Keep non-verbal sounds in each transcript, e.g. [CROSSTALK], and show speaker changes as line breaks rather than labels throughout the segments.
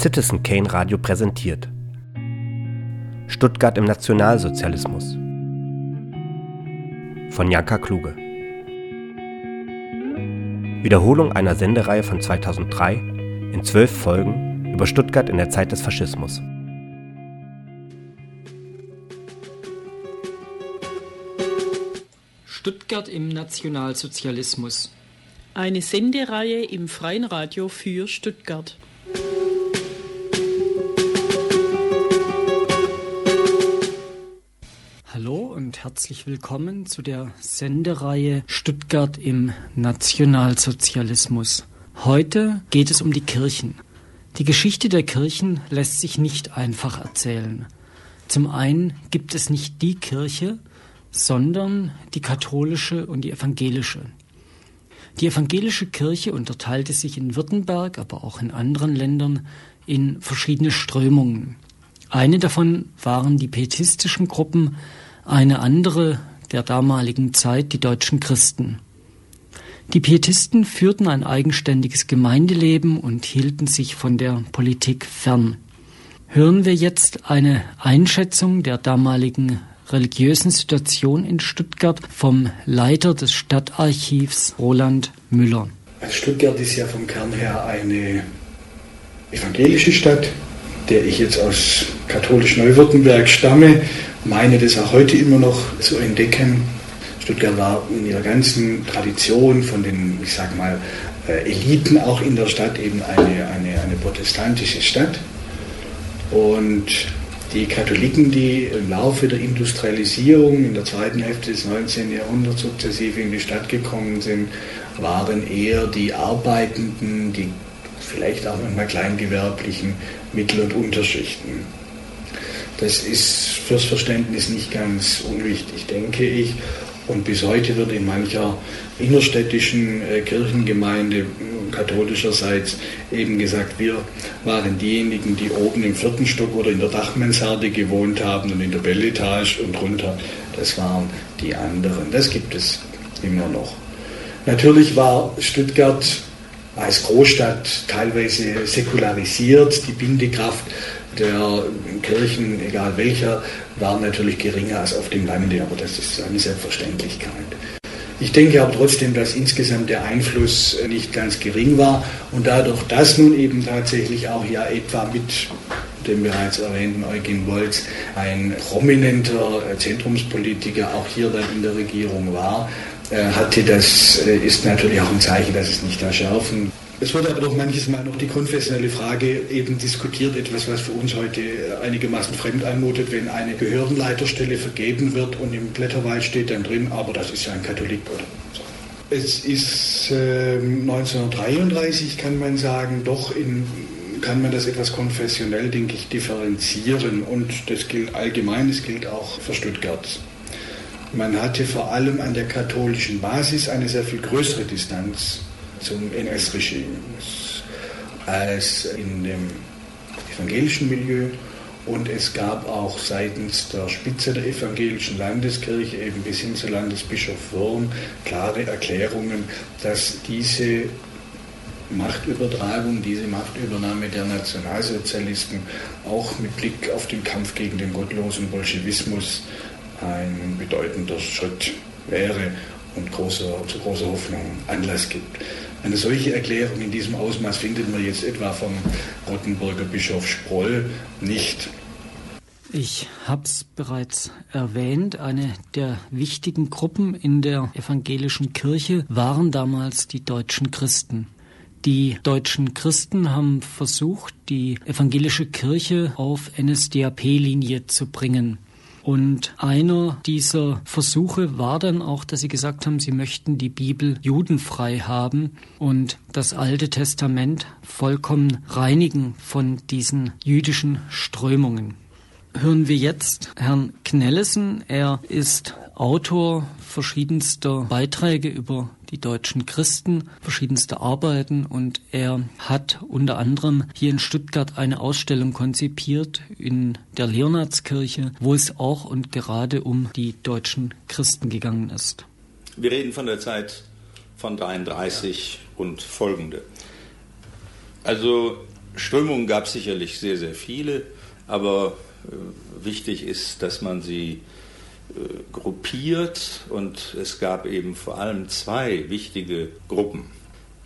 Citizen Kane Radio präsentiert. Stuttgart im Nationalsozialismus von Janka Kluge. Wiederholung einer Sendereihe von 2003 in zwölf Folgen über Stuttgart in der Zeit des Faschismus.
Stuttgart im Nationalsozialismus.
Eine Sendereihe im Freien Radio für Stuttgart.
Herzlich willkommen zu der Sendereihe Stuttgart im Nationalsozialismus. Heute geht es um die Kirchen. Die Geschichte der Kirchen lässt sich nicht einfach erzählen. Zum einen gibt es nicht die Kirche, sondern die katholische und die evangelische. Die evangelische Kirche unterteilte sich in Württemberg, aber auch in anderen Ländern in verschiedene Strömungen. Eine davon waren die pietistischen Gruppen, eine andere der damaligen Zeit die deutschen Christen. Die Pietisten führten ein eigenständiges Gemeindeleben und hielten sich von der Politik fern. Hören wir jetzt eine Einschätzung der damaligen religiösen Situation in Stuttgart vom Leiter des Stadtarchivs Roland Müller.
Also Stuttgart ist ja vom Kern her eine evangelische Stadt, der ich jetzt aus katholisch Neuwürttemberg stamme, meine das auch heute immer noch zu entdecken. Stuttgart war in ihrer ganzen Tradition von den, ich sage mal, äh, Eliten auch in der Stadt eben eine, eine, eine protestantische Stadt. Und die Katholiken, die im Laufe der Industrialisierung in der zweiten Hälfte des 19. Jahrhunderts sukzessive in die Stadt gekommen sind, waren eher die Arbeitenden, die vielleicht auch manchmal kleingewerblichen Mittel- und Unterschichten. Das ist fürs Verständnis nicht ganz unwichtig, denke ich. Und bis heute wird in mancher innerstädtischen äh, Kirchengemeinde katholischerseits eben gesagt, wir waren diejenigen, die oben im vierten Stock oder in der Dachmansarde gewohnt haben und in der Belletage und drunter, das waren die anderen. Das gibt es immer noch. Natürlich war Stuttgart als Großstadt teilweise säkularisiert. Die Bindekraft der Kirchen, egal welcher, war natürlich geringer als auf dem Lande, aber das ist eine Selbstverständlichkeit. Ich denke aber trotzdem, dass insgesamt der Einfluss nicht ganz gering war und dadurch, dass nun eben tatsächlich auch ja etwa mit dem bereits erwähnten Eugen Wolz ein prominenter Zentrumspolitiker auch hier dann in der Regierung war, äh, hatte das äh, ist natürlich auch ein Zeichen, dass es nicht erschärfen es wird aber doch manches Mal noch die konfessionelle Frage eben diskutiert, etwas, was für uns heute einigermaßen fremd anmutet, wenn eine Behördenleiterstelle vergeben wird und im Blätterwald steht dann drin, aber das ist ja ein Katholik oder. Es ist äh, 1933, kann man sagen, doch in kann man das etwas konfessionell, denke ich, differenzieren. Und das gilt allgemein, das gilt auch für Stuttgart. Man hatte vor allem an der katholischen Basis eine sehr viel größere Distanz zum NS-Regime als in dem evangelischen Milieu. Und es gab auch seitens der Spitze der evangelischen Landeskirche, eben bis hin zu Landesbischof Wurm, klare Erklärungen, dass diese Machtübertragung, diese Machtübernahme der Nationalsozialisten auch mit Blick auf den Kampf gegen den gottlosen Bolschewismus ein bedeutender Schritt wäre und großer, zu großer Hoffnung Anlass gibt. Eine solche Erklärung in diesem Ausmaß findet man jetzt etwa vom Rottenburger Bischof Sproll nicht.
Ich habe es bereits erwähnt, eine der wichtigen Gruppen in der evangelischen Kirche waren damals die deutschen Christen. Die deutschen Christen haben versucht, die evangelische Kirche auf NSDAP-Linie zu bringen. Und einer dieser Versuche war dann auch, dass sie gesagt haben, sie möchten die Bibel judenfrei haben und das Alte Testament vollkommen reinigen von diesen jüdischen Strömungen. Hören wir jetzt Herrn Knellesen. Er ist Autor verschiedenster Beiträge über die deutschen Christen, verschiedenste Arbeiten und er hat unter anderem hier in Stuttgart eine Ausstellung konzipiert in der Leonardskirche, wo es auch und gerade um die deutschen Christen gegangen ist.
Wir reden von der Zeit von 33 und folgende. Also Strömungen gab es sicherlich sehr, sehr viele, aber äh, wichtig ist, dass man sie gruppiert und es gab eben vor allem zwei wichtige Gruppen.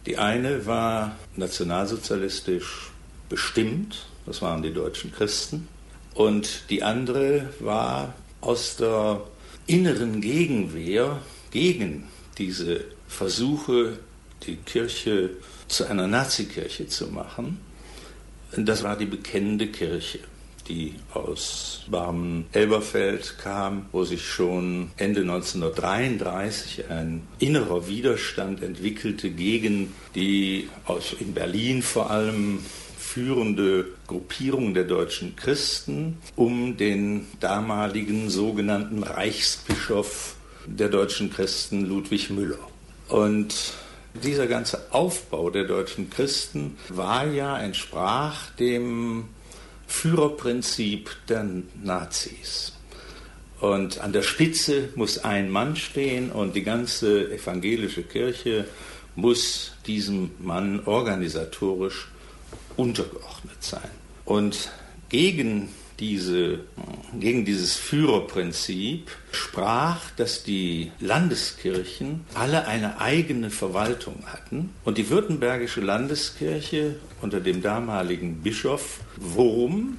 Die eine war nationalsozialistisch bestimmt, das waren die deutschen Christen, und die andere war aus der inneren Gegenwehr gegen diese Versuche, die Kirche zu einer Nazikirche zu machen. Das war die bekennende Kirche, die aus Barmen-Elberfeld kam, wo sich schon Ende 1933 ein innerer Widerstand entwickelte gegen die aus in Berlin vor allem führende Gruppierung der deutschen Christen um den damaligen sogenannten Reichsbischof der deutschen Christen Ludwig Müller. Und dieser ganze Aufbau der deutschen Christen war ja, entsprach dem Führerprinzip der Nazis. Und an der Spitze muss ein Mann stehen und die ganze evangelische Kirche muss diesem Mann organisatorisch untergeordnet sein. Und gegen diese, gegen dieses Führerprinzip sprach, dass die Landeskirchen alle eine eigene Verwaltung hatten und die württembergische Landeskirche unter dem damaligen Bischof Wurm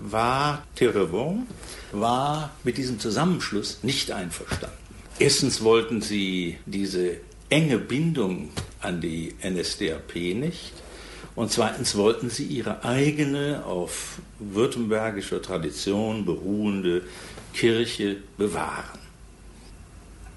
war Terrevon, war mit diesem Zusammenschluss nicht einverstanden. Erstens wollten sie diese enge Bindung an die NSDAP nicht. Und zweitens wollten sie ihre eigene, auf württembergischer Tradition beruhende Kirche bewahren.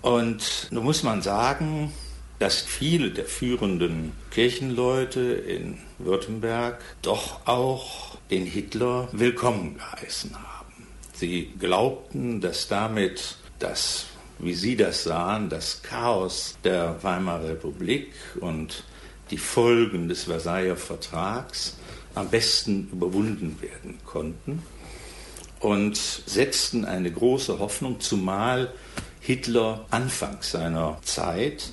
Und nun muss man sagen, dass viele der führenden Kirchenleute in Württemberg doch auch den Hitler willkommen geheißen haben. Sie glaubten, dass damit das, wie sie das sahen, das Chaos der Weimarer Republik und die Folgen des Versailler Vertrags am besten überwunden werden konnten und setzten eine große Hoffnung, zumal Hitler anfangs seiner Zeit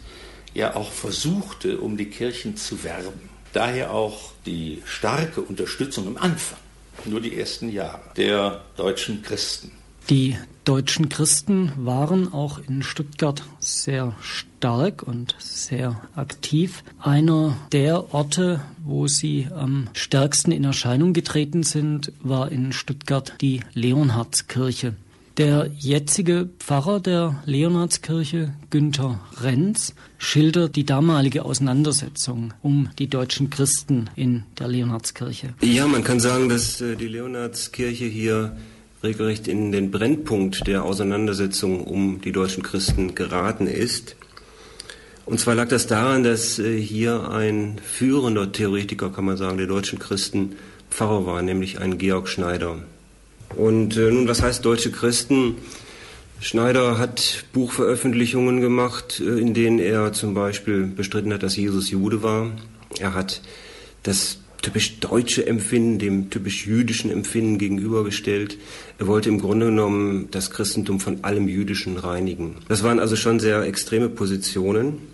ja auch versuchte, um die Kirchen zu werben. Daher auch die starke Unterstützung im Anfang, nur die ersten Jahre, der deutschen Christen.
Die deutschen Christen waren auch in Stuttgart sehr stark und sehr aktiv. Einer der Orte, wo sie am stärksten in Erscheinung getreten sind, war in Stuttgart die Leonhardskirche. Der jetzige Pfarrer der Leonhardskirche, Günther Renz, schildert die damalige Auseinandersetzung um die deutschen Christen in der Leonhardskirche.
Ja, man kann sagen, dass äh, die Leonhardskirche hier regelrecht in den Brennpunkt der Auseinandersetzung um die deutschen Christen geraten ist. Und zwar lag das daran, dass äh, hier ein führender Theoretiker, kann man sagen, der deutschen Christen Pfarrer war, nämlich ein Georg Schneider. Und äh, nun, was heißt deutsche Christen? Schneider hat Buchveröffentlichungen gemacht, äh, in denen er zum Beispiel bestritten hat, dass Jesus Jude war. Er hat das typisch deutsche Empfinden dem typisch jüdischen Empfinden gegenübergestellt. Er wollte im Grunde genommen das Christentum von allem Jüdischen reinigen. Das waren also schon sehr extreme Positionen.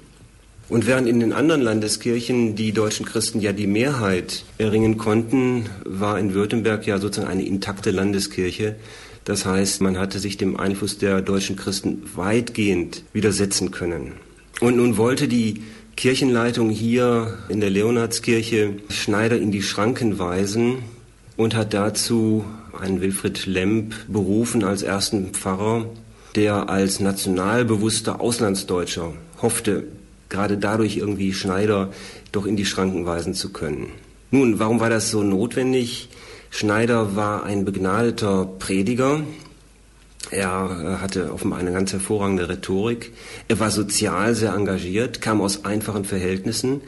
Und während in den anderen Landeskirchen die deutschen Christen ja die Mehrheit erringen konnten, war in Württemberg ja sozusagen eine intakte Landeskirche. Das heißt, man hatte sich dem Einfluss der deutschen Christen weitgehend widersetzen können. Und nun wollte die Kirchenleitung hier in der Leonhardskirche Schneider in die Schranken weisen und hat dazu einen Wilfried Lemp berufen als ersten Pfarrer, der als nationalbewusster Auslandsdeutscher hoffte, gerade dadurch irgendwie Schneider doch in die Schranken weisen zu können. Nun, warum war das so notwendig? Schneider war ein begnadeter Prediger, er hatte offenbar eine ganz hervorragende Rhetorik. Er war sozial sehr engagiert, kam aus einfachen Verhältnissen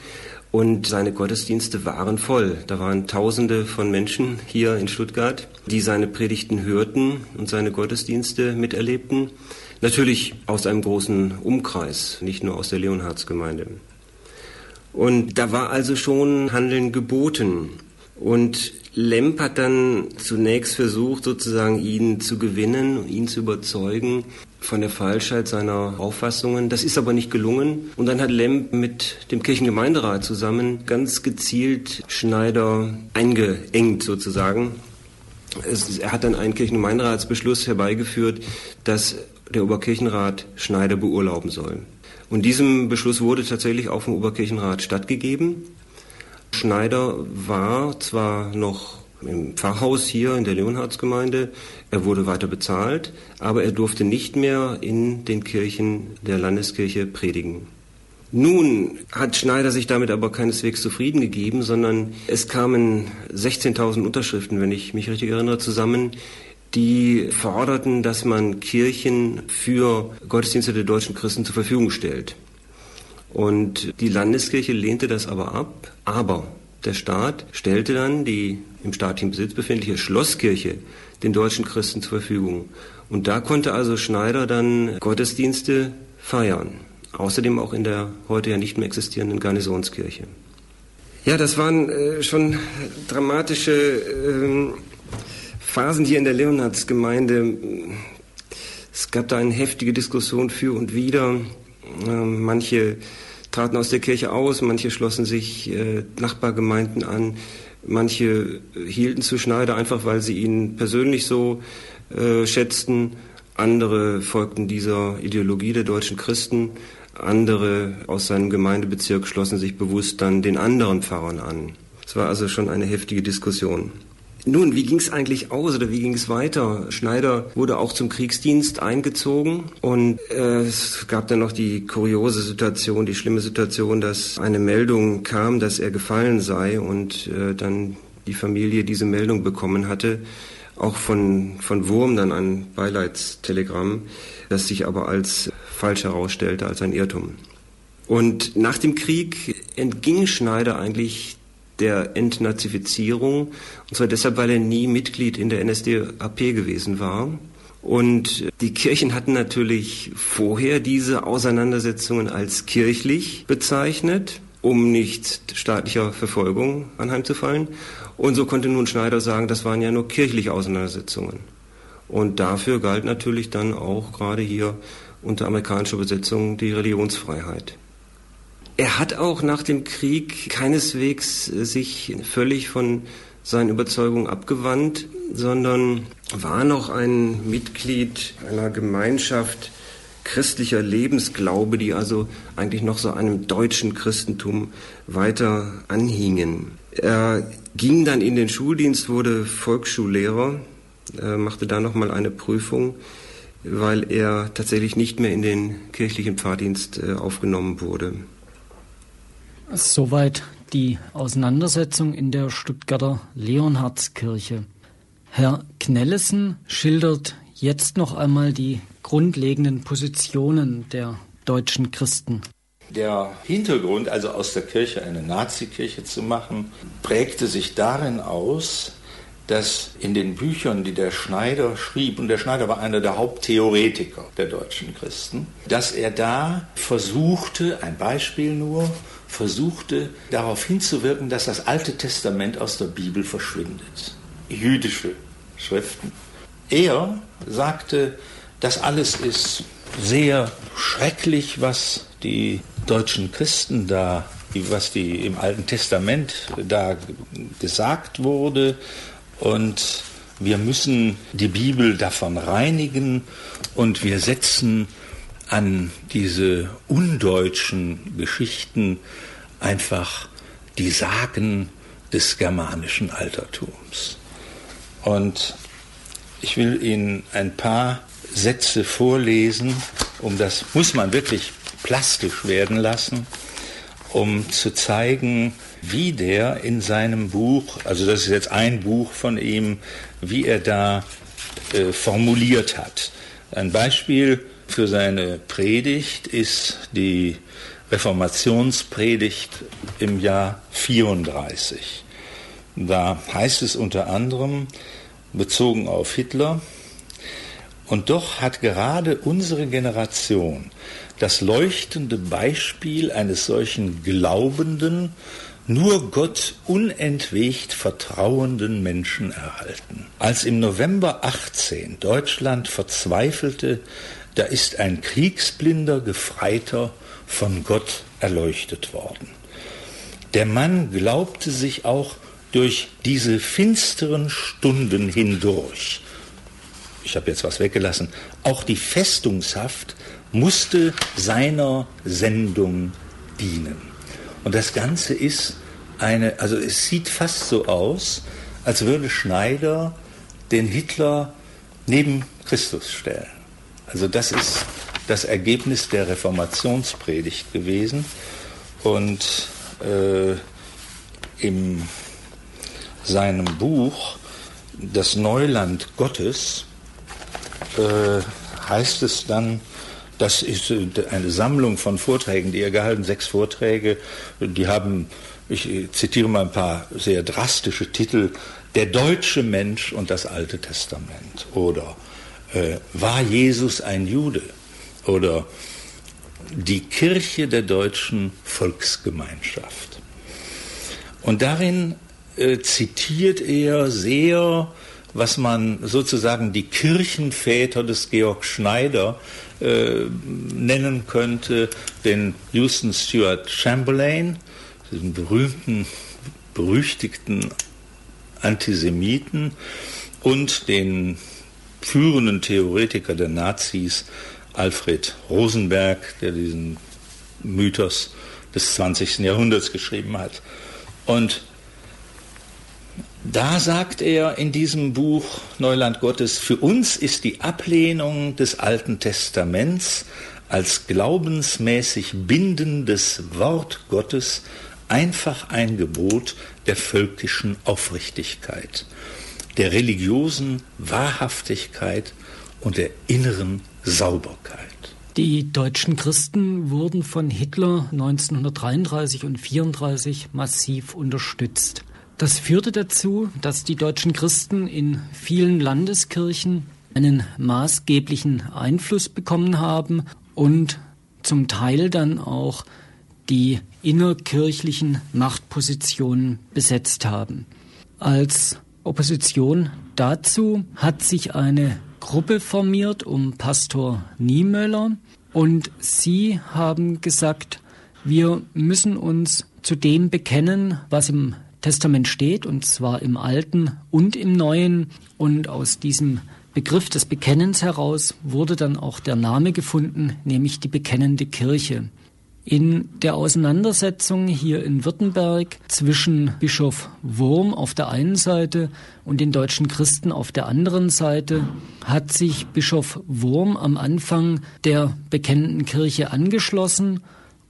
und seine Gottesdienste waren voll. Da waren Tausende von Menschen hier in Stuttgart, die seine Predigten hörten und seine Gottesdienste miterlebten. Natürlich aus einem großen Umkreis, nicht nur aus der Leonhardsgemeinde. Und da war also schon Handeln geboten. Und Lemp hat dann zunächst versucht, sozusagen ihn zu gewinnen, ihn zu überzeugen, von der Falschheit seiner Auffassungen. Das ist aber nicht gelungen. Und dann hat Lemp mit dem Kirchengemeinderat zusammen ganz gezielt Schneider eingeengt sozusagen. Es, er hat dann einen Kirchengemeinderatsbeschluss herbeigeführt, dass der Oberkirchenrat Schneider beurlauben soll. Und diesem Beschluss wurde tatsächlich auch vom Oberkirchenrat stattgegeben. Schneider war zwar noch im Pfarrhaus hier in der Leonhardsgemeinde. Er wurde weiter bezahlt, aber er durfte nicht mehr in den Kirchen der Landeskirche predigen. Nun hat Schneider sich damit aber keineswegs zufrieden gegeben, sondern es kamen 16.000 Unterschriften, wenn ich mich richtig erinnere, zusammen, die forderten, dass man Kirchen für Gottesdienste der deutschen Christen zur Verfügung stellt. Und die Landeskirche lehnte das aber ab, aber der Staat stellte dann die im staatlichen Besitz befindliche Schlosskirche den deutschen Christen zur Verfügung. Und da konnte also Schneider dann Gottesdienste feiern. Außerdem auch in der heute ja nicht mehr existierenden Garnisonskirche. Ja, das waren äh, schon dramatische äh, Phasen hier in der Leonhardsgemeinde. Es gab da eine heftige Diskussion für und wider. Äh, manche traten aus der Kirche aus, manche schlossen sich äh, Nachbargemeinden an, manche hielten zu Schneider einfach, weil sie ihn persönlich so äh, schätzten, andere folgten dieser Ideologie der deutschen Christen, andere aus seinem Gemeindebezirk schlossen sich bewusst dann den anderen Pfarrern an. Es war also schon eine heftige Diskussion. Nun, wie ging es eigentlich aus oder wie ging es weiter? Schneider wurde auch zum Kriegsdienst eingezogen und äh, es gab dann noch die kuriose Situation, die schlimme Situation, dass eine Meldung kam, dass er gefallen sei und äh, dann die Familie diese Meldung bekommen hatte, auch von, von Wurm dann ein Beileidstelegramm, das sich aber als falsch herausstellte, als ein Irrtum. Und nach dem Krieg entging Schneider eigentlich der Entnazifizierung. Und zwar deshalb, weil er nie Mitglied in der NSDAP gewesen war. Und die Kirchen hatten natürlich vorher diese Auseinandersetzungen als kirchlich bezeichnet, um nicht staatlicher Verfolgung anheimzufallen. Und so konnte nun Schneider sagen, das waren ja nur kirchliche Auseinandersetzungen. Und dafür galt natürlich dann auch gerade hier unter amerikanischer Besetzung die Religionsfreiheit. Er hat auch nach dem Krieg keineswegs äh, sich völlig von seinen Überzeugungen abgewandt, sondern war noch ein Mitglied einer Gemeinschaft christlicher Lebensglaube, die also eigentlich noch so einem deutschen Christentum weiter anhingen. Er ging dann in den Schuldienst, wurde Volksschullehrer, äh, machte da nochmal eine Prüfung, weil er tatsächlich nicht mehr in den kirchlichen Pfarrdienst äh, aufgenommen wurde.
Soweit die Auseinandersetzung in der Stuttgarter Leonhardskirche. Herr Knellesen schildert jetzt noch einmal die grundlegenden Positionen der deutschen Christen.
Der Hintergrund, also aus der Kirche eine Nazikirche zu machen, prägte sich darin aus, dass in den Büchern, die der Schneider schrieb, und der Schneider war einer der Haupttheoretiker der deutschen Christen, dass er da versuchte, ein Beispiel nur, versuchte darauf hinzuwirken, dass das Alte Testament aus der Bibel verschwindet. Jüdische Schriften. Er sagte, das alles ist sehr schrecklich, was die deutschen Christen da, was die im Alten Testament da gesagt wurde. Und wir müssen die Bibel davon reinigen und wir setzen an diese undeutschen Geschichten einfach die Sagen des germanischen Altertums. Und ich will Ihnen ein paar Sätze vorlesen, um das muss man wirklich plastisch werden lassen, um zu zeigen, wie der in seinem Buch, also das ist jetzt ein Buch von ihm, wie er da äh, formuliert hat. Ein Beispiel für seine Predigt ist die Reformationspredigt im Jahr 34. Da heißt es unter anderem, bezogen auf Hitler, und doch hat gerade unsere Generation das leuchtende Beispiel eines solchen glaubenden, nur Gott unentwegt vertrauenden Menschen erhalten. Als im November 18 Deutschland verzweifelte da ist ein kriegsblinder Gefreiter von Gott erleuchtet worden. Der Mann glaubte sich auch durch diese finsteren Stunden hindurch, ich habe jetzt was weggelassen, auch die Festungshaft musste seiner Sendung dienen. Und das Ganze ist eine, also es sieht fast so aus, als würde Schneider den Hitler neben Christus stellen. Also das ist das Ergebnis der Reformationspredigt gewesen. Und äh, in seinem Buch Das Neuland Gottes äh, heißt es dann, das ist äh, eine Sammlung von Vorträgen, die er gehalten, sechs Vorträge, die haben, ich zitiere mal ein paar sehr drastische Titel, Der deutsche Mensch und das Alte Testament oder äh, War Jesus ein Jude oder Die Kirche der deutschen Volksgemeinschaft. Und darin äh, zitiert er sehr was man sozusagen die Kirchenväter des Georg Schneider äh, nennen könnte, den Houston Stuart Chamberlain, diesen berühmten, berüchtigten Antisemiten und den führenden Theoretiker der Nazis, Alfred Rosenberg, der diesen Mythos des 20. Jahrhunderts geschrieben hat. Und da sagt er in diesem Buch Neuland Gottes, für uns ist die Ablehnung des Alten Testaments als glaubensmäßig bindendes Wort Gottes einfach ein Gebot der völkischen Aufrichtigkeit, der religiösen Wahrhaftigkeit und der inneren Sauberkeit.
Die deutschen Christen wurden von Hitler 1933 und 1934 massiv unterstützt. Das führte dazu, dass die deutschen Christen in vielen Landeskirchen einen maßgeblichen Einfluss bekommen haben und zum Teil dann auch die innerkirchlichen Machtpositionen besetzt haben. Als Opposition dazu hat sich eine Gruppe formiert um Pastor Niemöller und sie haben gesagt, wir müssen uns zu dem bekennen, was im Testament steht, und zwar im Alten und im Neuen. Und aus diesem Begriff des Bekennens heraus wurde dann auch der Name gefunden, nämlich die bekennende Kirche. In der Auseinandersetzung hier in Württemberg zwischen Bischof Wurm auf der einen Seite und den deutschen Christen auf der anderen Seite hat sich Bischof Wurm am Anfang der bekennenden Kirche angeschlossen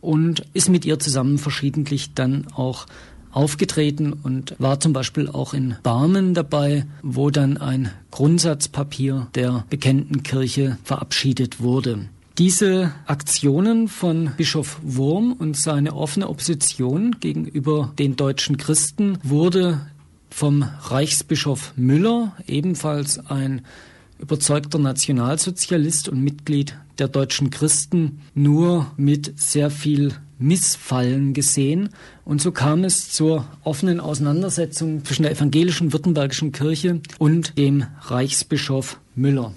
und ist mit ihr zusammen verschiedentlich dann auch aufgetreten und war zum Beispiel auch in Barmen dabei, wo dann ein Grundsatzpapier der bekannten Kirche verabschiedet wurde. Diese Aktionen von Bischof Wurm und seine offene Opposition gegenüber den deutschen Christen wurde vom Reichsbischof Müller, ebenfalls ein überzeugter Nationalsozialist und Mitglied der deutschen Christen, nur mit sehr viel Missfallen gesehen. Und so kam es zur offenen Auseinandersetzung zwischen der evangelischen württembergischen Kirche und dem Reichsbischof Müller.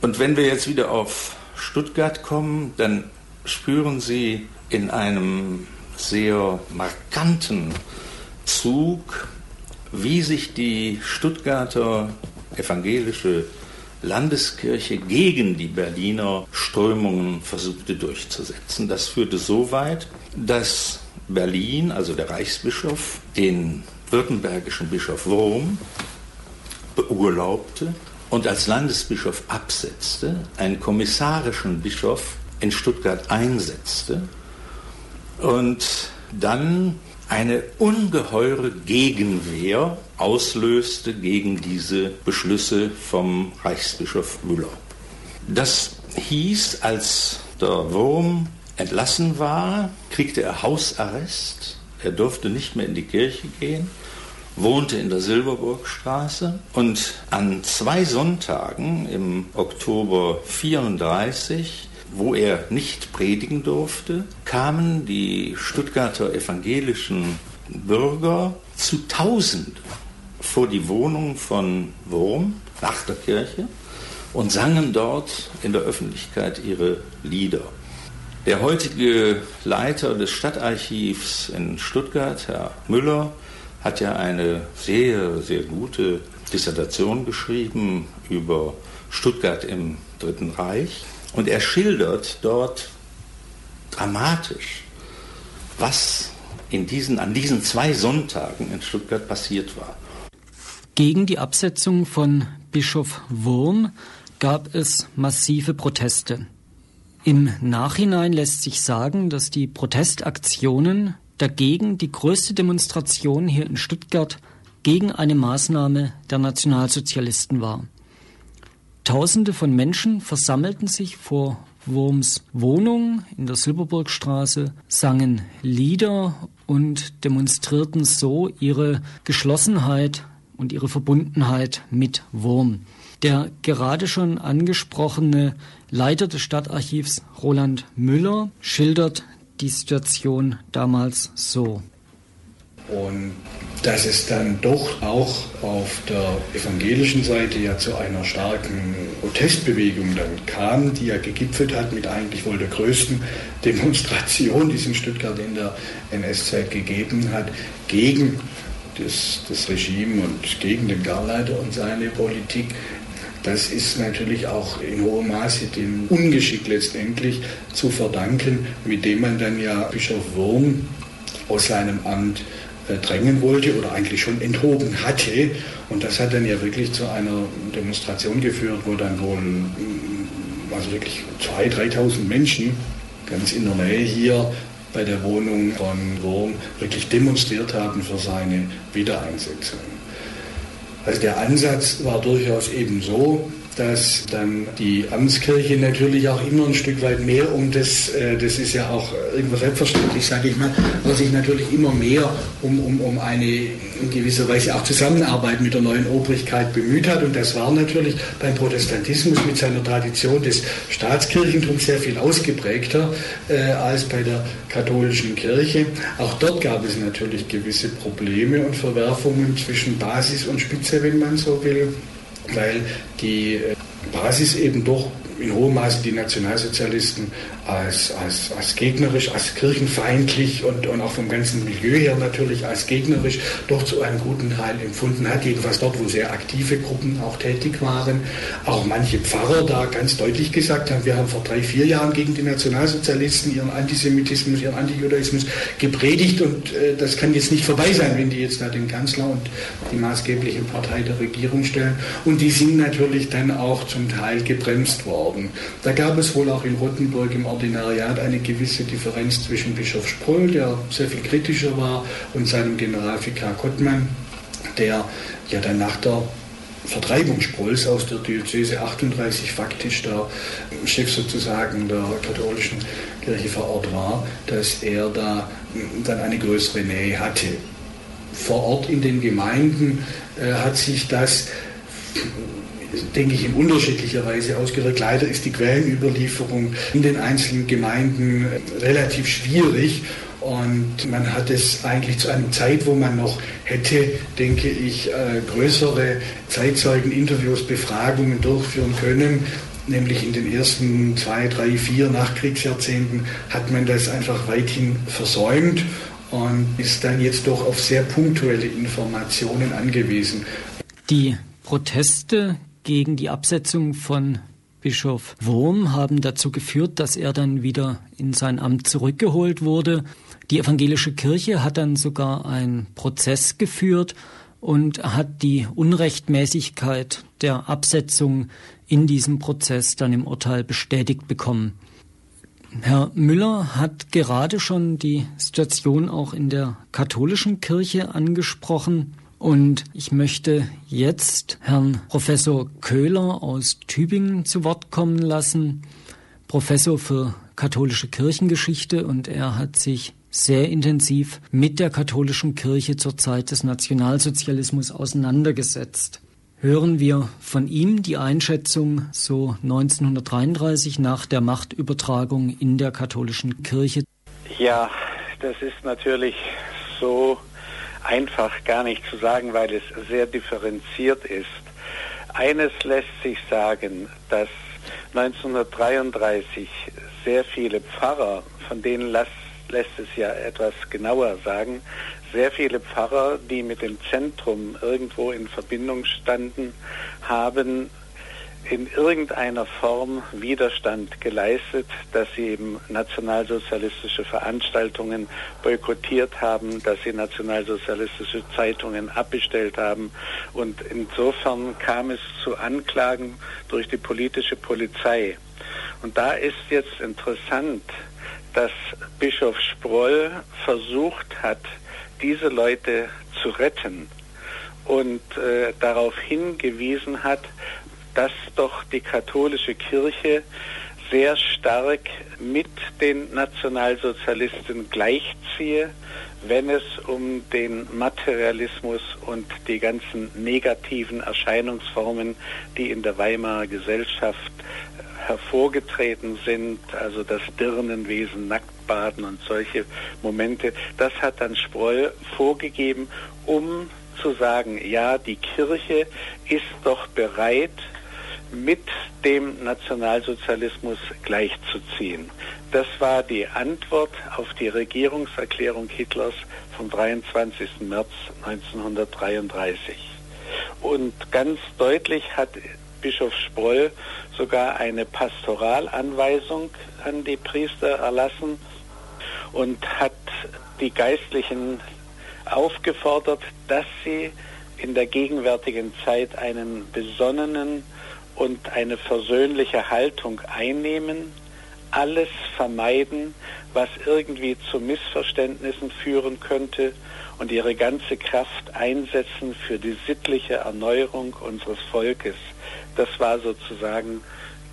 Und wenn wir jetzt wieder auf Stuttgart kommen, dann spüren Sie in einem sehr markanten Zug, wie sich die Stuttgarter evangelische Landeskirche gegen die Berliner Strömungen versuchte durchzusetzen. Das führte so weit, dass Berlin, also der Reichsbischof, den württembergischen Bischof Wurm beurlaubte und als Landesbischof absetzte, einen kommissarischen Bischof in Stuttgart einsetzte und dann eine ungeheure Gegenwehr auslöste gegen diese Beschlüsse vom Reichsbischof Müller. Das hieß, als der Wurm entlassen war, kriegte er Hausarrest. Er durfte nicht mehr in die Kirche gehen, wohnte in der Silberburgstraße und an zwei Sonntagen im Oktober 34 wo er nicht predigen durfte, kamen die Stuttgarter evangelischen Bürger zu Tausenden vor die Wohnung von Wurm nach der Kirche und sangen dort in der Öffentlichkeit ihre Lieder. Der heutige Leiter des Stadtarchivs in Stuttgart, Herr Müller, hat ja eine sehr, sehr gute Dissertation geschrieben über Stuttgart im Dritten Reich. Und er schildert dort dramatisch, was in diesen, an diesen zwei Sonntagen in Stuttgart passiert war.
Gegen die Absetzung von Bischof Wurm gab es massive Proteste. Im Nachhinein lässt sich sagen, dass die Protestaktionen dagegen die größte Demonstration hier in Stuttgart gegen eine Maßnahme der Nationalsozialisten war. Tausende von Menschen versammelten sich vor Wurms Wohnung in der Silberburgstraße, sangen Lieder und demonstrierten so ihre Geschlossenheit und ihre Verbundenheit mit Wurm. Der gerade schon angesprochene Leiter des Stadtarchivs Roland Müller schildert die Situation damals so.
Und dass es dann doch auch auf der evangelischen Seite ja zu einer starken Protestbewegung dann kam, die ja gegipfelt hat mit eigentlich wohl der größten [LAUGHS] Demonstration, die es in Stuttgart in der NS-Zeit gegeben hat, gegen das, das Regime und gegen den Garleiter und seine Politik. Das ist natürlich auch in hohem Maße dem Ungeschick letztendlich zu verdanken, mit dem man dann ja Bischof Wurm aus seinem Amt äh, drängen wollte oder eigentlich schon enthoben hatte. Und das hat dann ja wirklich zu einer Demonstration geführt, wo dann wohl mm, also wirklich 2.000, 3.000 Menschen ganz in der Nähe hier bei der Wohnung von Wurm wirklich demonstriert haben für seine Wiedereinsetzung. Also der Ansatz war durchaus eben so, dass dann die Amtskirche natürlich auch immer ein Stück weit mehr um das, äh, das ist ja auch irgendwo selbstverständlich, sage ich mal, aber sich natürlich immer mehr um, um, um eine in gewisser Weise auch Zusammenarbeit mit der neuen Obrigkeit bemüht hat. Und das war natürlich beim Protestantismus mit seiner Tradition des Staatskirchentums sehr viel ausgeprägter äh, als bei der katholischen Kirche. Auch dort gab es natürlich gewisse Probleme und Verwerfungen zwischen Basis und Spitze, wenn man so will weil die äh, Basis eben doch in hohem Maße die Nationalsozialisten als, als, als gegnerisch, als kirchenfeindlich und, und auch vom ganzen Milieu her natürlich als gegnerisch doch zu einem guten Teil empfunden hat. Jedenfalls dort, wo sehr aktive Gruppen auch tätig waren. Auch manche Pfarrer da ganz deutlich gesagt haben, wir haben vor drei, vier Jahren gegen die Nationalsozialisten ihren Antisemitismus, ihren Antijudaismus gepredigt und äh, das kann jetzt nicht vorbei sein, wenn die jetzt da den Kanzler und die maßgebliche Partei der Regierung stellen. Und die sind natürlich dann auch zum Teil gebremst worden. Da gab es wohl auch in Rottenburg im Ordinariat eine gewisse Differenz zwischen Bischof Sproll, der sehr viel kritischer war, und seinem Generalvikar Kottmann, der ja dann nach der Vertreibung Sprolls aus der Diözese 38 faktisch der Chef sozusagen der katholischen Kirche vor Ort war, dass er da dann eine größere Nähe hatte. Vor Ort in den Gemeinden äh, hat sich das denke ich, in unterschiedlicher Weise ausgewirkt. Leider ist die Quellenüberlieferung in den einzelnen Gemeinden relativ schwierig. Und man hat es eigentlich zu einer Zeit, wo man noch hätte, denke ich, äh, größere Zeitzeugen, Interviews, Befragungen durchführen können, nämlich in den ersten zwei, drei, vier Nachkriegsjahrzehnten, hat man das einfach weithin versäumt und ist dann jetzt doch auf sehr punktuelle Informationen angewiesen.
Die Proteste gegen die Absetzung von Bischof Wurm haben dazu geführt, dass er dann wieder in sein Amt zurückgeholt wurde. Die evangelische Kirche hat dann sogar einen Prozess geführt und hat die Unrechtmäßigkeit der Absetzung in diesem Prozess dann im Urteil bestätigt bekommen. Herr Müller hat gerade schon die Situation auch in der katholischen Kirche angesprochen. Und ich möchte jetzt Herrn Professor Köhler aus Tübingen zu Wort kommen lassen, Professor für katholische Kirchengeschichte und er hat sich sehr intensiv mit der katholischen Kirche zur Zeit des Nationalsozialismus auseinandergesetzt. Hören wir von ihm die Einschätzung so 1933 nach der Machtübertragung in der katholischen Kirche.
Ja, das ist natürlich so einfach gar nicht zu sagen, weil es sehr differenziert ist. Eines lässt sich sagen, dass 1933 sehr viele Pfarrer, von denen lässt, lässt es ja etwas genauer sagen, sehr viele Pfarrer, die mit dem Zentrum irgendwo in Verbindung standen, haben in irgendeiner Form Widerstand geleistet, dass sie eben nationalsozialistische Veranstaltungen boykottiert haben, dass sie nationalsozialistische Zeitungen abbestellt haben. Und insofern kam es zu Anklagen durch die politische Polizei. Und da ist jetzt interessant, dass Bischof Sproll versucht hat, diese Leute zu retten und äh, darauf hingewiesen hat, dass doch die katholische Kirche sehr stark mit den Nationalsozialisten gleichziehe, wenn es um den Materialismus und die ganzen negativen Erscheinungsformen, die in der Weimarer Gesellschaft hervorgetreten sind, also das Dirnenwesen, Nacktbaden und solche Momente, das hat dann Sproll vorgegeben, um zu sagen, ja, die Kirche ist doch bereit, mit dem Nationalsozialismus gleichzuziehen. Das war die Antwort auf die Regierungserklärung Hitlers vom 23. März 1933. Und ganz deutlich hat Bischof Sproll sogar eine Pastoralanweisung an die Priester erlassen und hat die Geistlichen aufgefordert, dass sie in der gegenwärtigen Zeit einen besonnenen und eine versöhnliche Haltung einnehmen, alles vermeiden, was irgendwie zu Missverständnissen führen könnte und ihre ganze Kraft einsetzen für die sittliche Erneuerung unseres Volkes. Das war sozusagen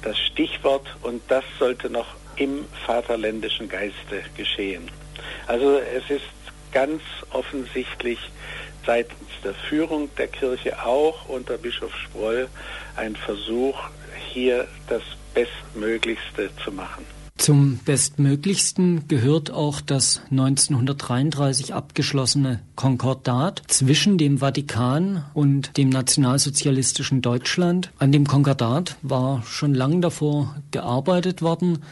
das Stichwort und das sollte noch im vaterländischen Geiste geschehen. Also es ist ganz offensichtlich seitens der Führung der Kirche auch unter Bischof Sproll ein Versuch, hier das Bestmöglichste zu machen.
Zum Bestmöglichsten gehört auch das 1933 abgeschlossene Konkordat zwischen dem Vatikan und dem nationalsozialistischen Deutschland. An dem Konkordat war schon lange davor gearbeitet worden.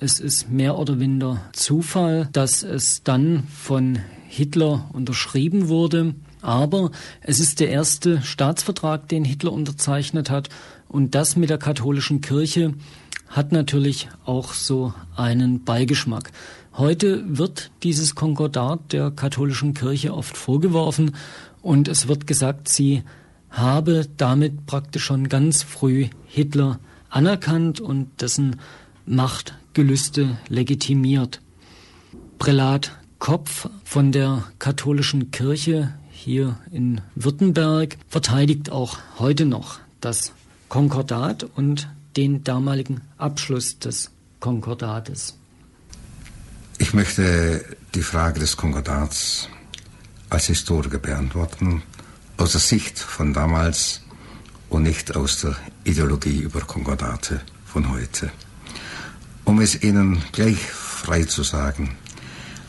Es ist mehr oder minder Zufall, dass es dann von Hitler unterschrieben wurde. Aber es ist der erste Staatsvertrag, den Hitler unterzeichnet hat. Und das mit der katholischen Kirche hat natürlich auch so einen Beigeschmack. Heute wird dieses Konkordat der katholischen Kirche oft vorgeworfen und es wird gesagt, sie habe damit praktisch schon ganz früh Hitler anerkannt und dessen Machtgelüste legitimiert. Prälat Kopf von der katholischen Kirche hier in Württemberg verteidigt auch heute noch das Konkordat und den damaligen Abschluss des Konkordates.
Ich möchte die Frage des Konkordats als Historiker beantworten, aus der Sicht von damals und nicht aus der Ideologie über Konkordate von heute. Um es Ihnen gleich frei zu sagen,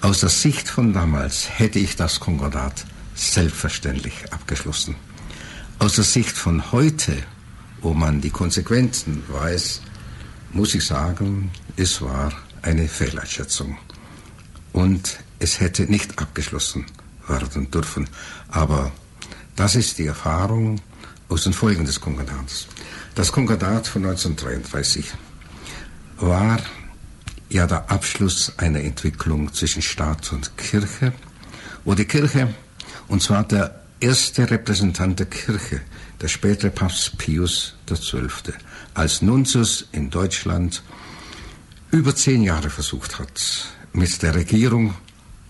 aus der Sicht von damals hätte ich das Konkordat selbstverständlich abgeschlossen. Aus der Sicht von heute, wo man die Konsequenzen weiß, muss ich sagen, es war eine Fehleinschätzung. Und es hätte nicht abgeschlossen werden dürfen. Aber das ist die Erfahrung aus den Folgen des Konkordats. Das Konkordat von 1933 war ja der Abschluss einer Entwicklung zwischen Staat und Kirche, wo die Kirche und zwar der erste Repräsentant der Kirche, der spätere Papst Pius XII., als Nuntius in Deutschland über zehn Jahre versucht hat, mit der Regierung,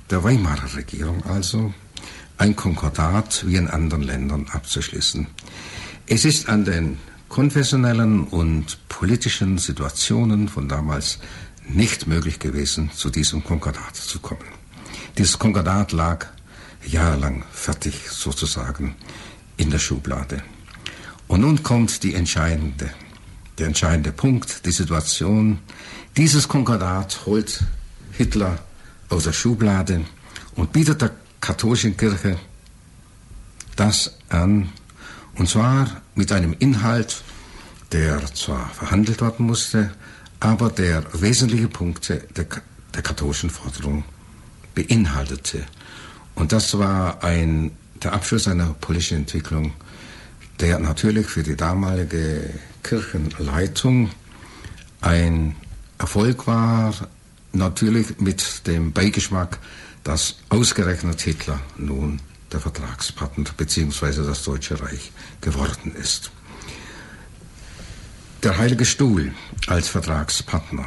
der Weimarer Regierung also, ein Konkordat wie in anderen Ländern abzuschließen. Es ist an den konfessionellen und politischen Situationen von damals nicht möglich gewesen, zu diesem Konkordat zu kommen. Dieses Konkordat lag jahrelang fertig sozusagen in der Schublade. Und nun kommt die entscheidende, der entscheidende Punkt, die Situation. Dieses Konkordat holt Hitler aus der Schublade und bietet der katholischen Kirche das an Und zwar mit einem Inhalt, der zwar verhandelt werden musste, aber der wesentliche Punkte der, der katholischen Forderung beinhaltete. Und das war ein, der Abschluss einer politischen Entwicklung, der natürlich für die damalige Kirchenleitung ein Erfolg war, natürlich mit dem Beigeschmack, dass ausgerechnet Hitler nun der Vertragspartner bzw. das Deutsche Reich geworden ist. Der Heilige Stuhl als Vertragspartner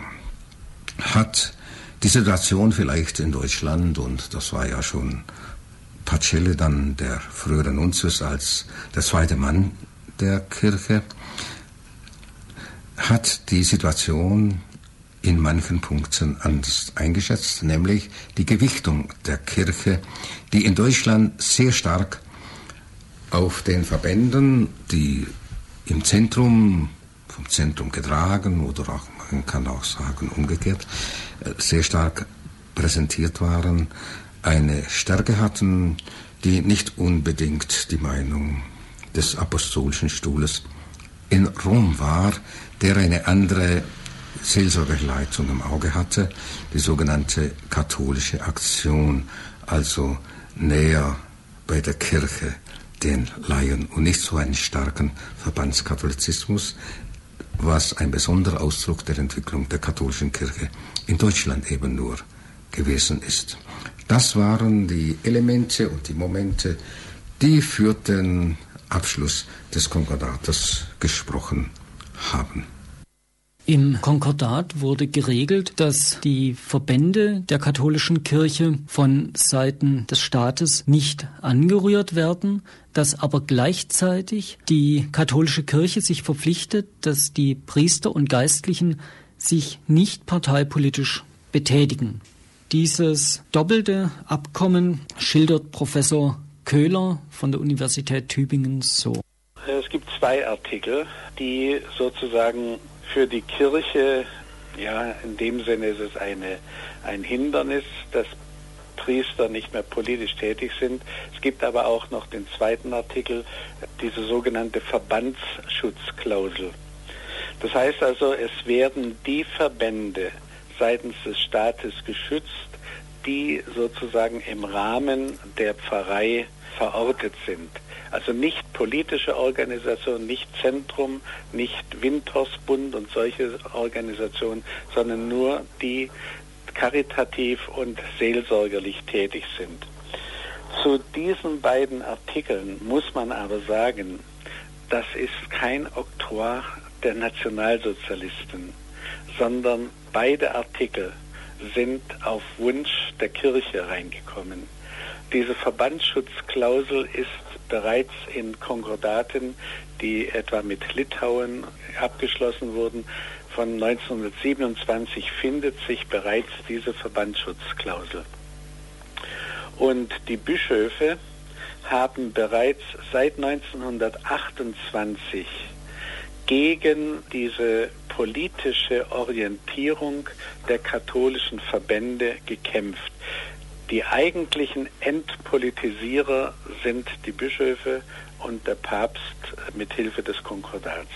hat die Situation vielleicht in Deutschland, und das war ja schon Pacelli, dann der frühere Nuntius als der zweite Mann der Kirche, hat die Situation in manchen Punkten anders eingeschätzt, nämlich die Gewichtung der Kirche, die in Deutschland sehr stark auf den Verbänden, die im Zentrum, vom Zentrum getragen oder auch, man kann auch sagen umgekehrt, äh, sehr stark präsentiert waren, eine Stärke hatten, die nicht unbedingt die Meinung des apostolischen Stuhles in Rom war, der eine andere Seelsorgerleitung im Auge hatte, die sogenannte katholische Aktion, also näher bei der Kirche den Laien und nicht so einen starken Verbandskatholizismus, was ein besonderer Ausdruck der Entwicklung der katholischen Kirche in Deutschland eben nur gewesen ist. Das waren die Elemente und die Momente, die für den Abschluss des Konkordates gesprochen haben.
Im Konkordat wurde geregelt, dass die Verbände der katholischen Kirche von Seiten des Staates nicht angerührt werden, dass aber gleichzeitig die katholische Kirche sich verpflichtet, dass die Priester und Geistlichen sich nicht parteipolitisch betätigen. Dieses doppelte Abkommen schildert Professor Köhler von der Universität Tübingen so.
Es gibt zwei Artikel, die sozusagen für die Kirche, ja, in dem Sinne ist es eine, ein Hindernis, dass Priester nicht mehr politisch tätig sind. Es gibt aber auch noch den zweiten Artikel, diese sogenannte Verbandsschutzklausel. Das heißt also, es werden die Verbände seitens des Staates geschützt, die sozusagen im Rahmen der Pfarrei verortet sind. Also nicht politische Organisation, nicht Zentrum, nicht Windhorsbund und solche Organisationen, sondern nur die karitativ und seelsorgerlich tätig sind. Zu diesen beiden Artikeln muss man aber sagen, das ist kein Oktroi der Nationalsozialisten, sondern beide Artikel sind auf Wunsch der Kirche reingekommen. Diese Verbandsschutzklausel ist bereits in Konkordaten, die etwa mit Litauen abgeschlossen wurden, von 1927 findet sich bereits diese Verbandsschutzklausel. Und die Bischöfe haben bereits seit 1928 gegen diese politische Orientierung der katholischen Verbände gekämpft. Die eigentlichen Entpolitisierer sind die Bischöfe und der Papst mit Hilfe des Konkordats.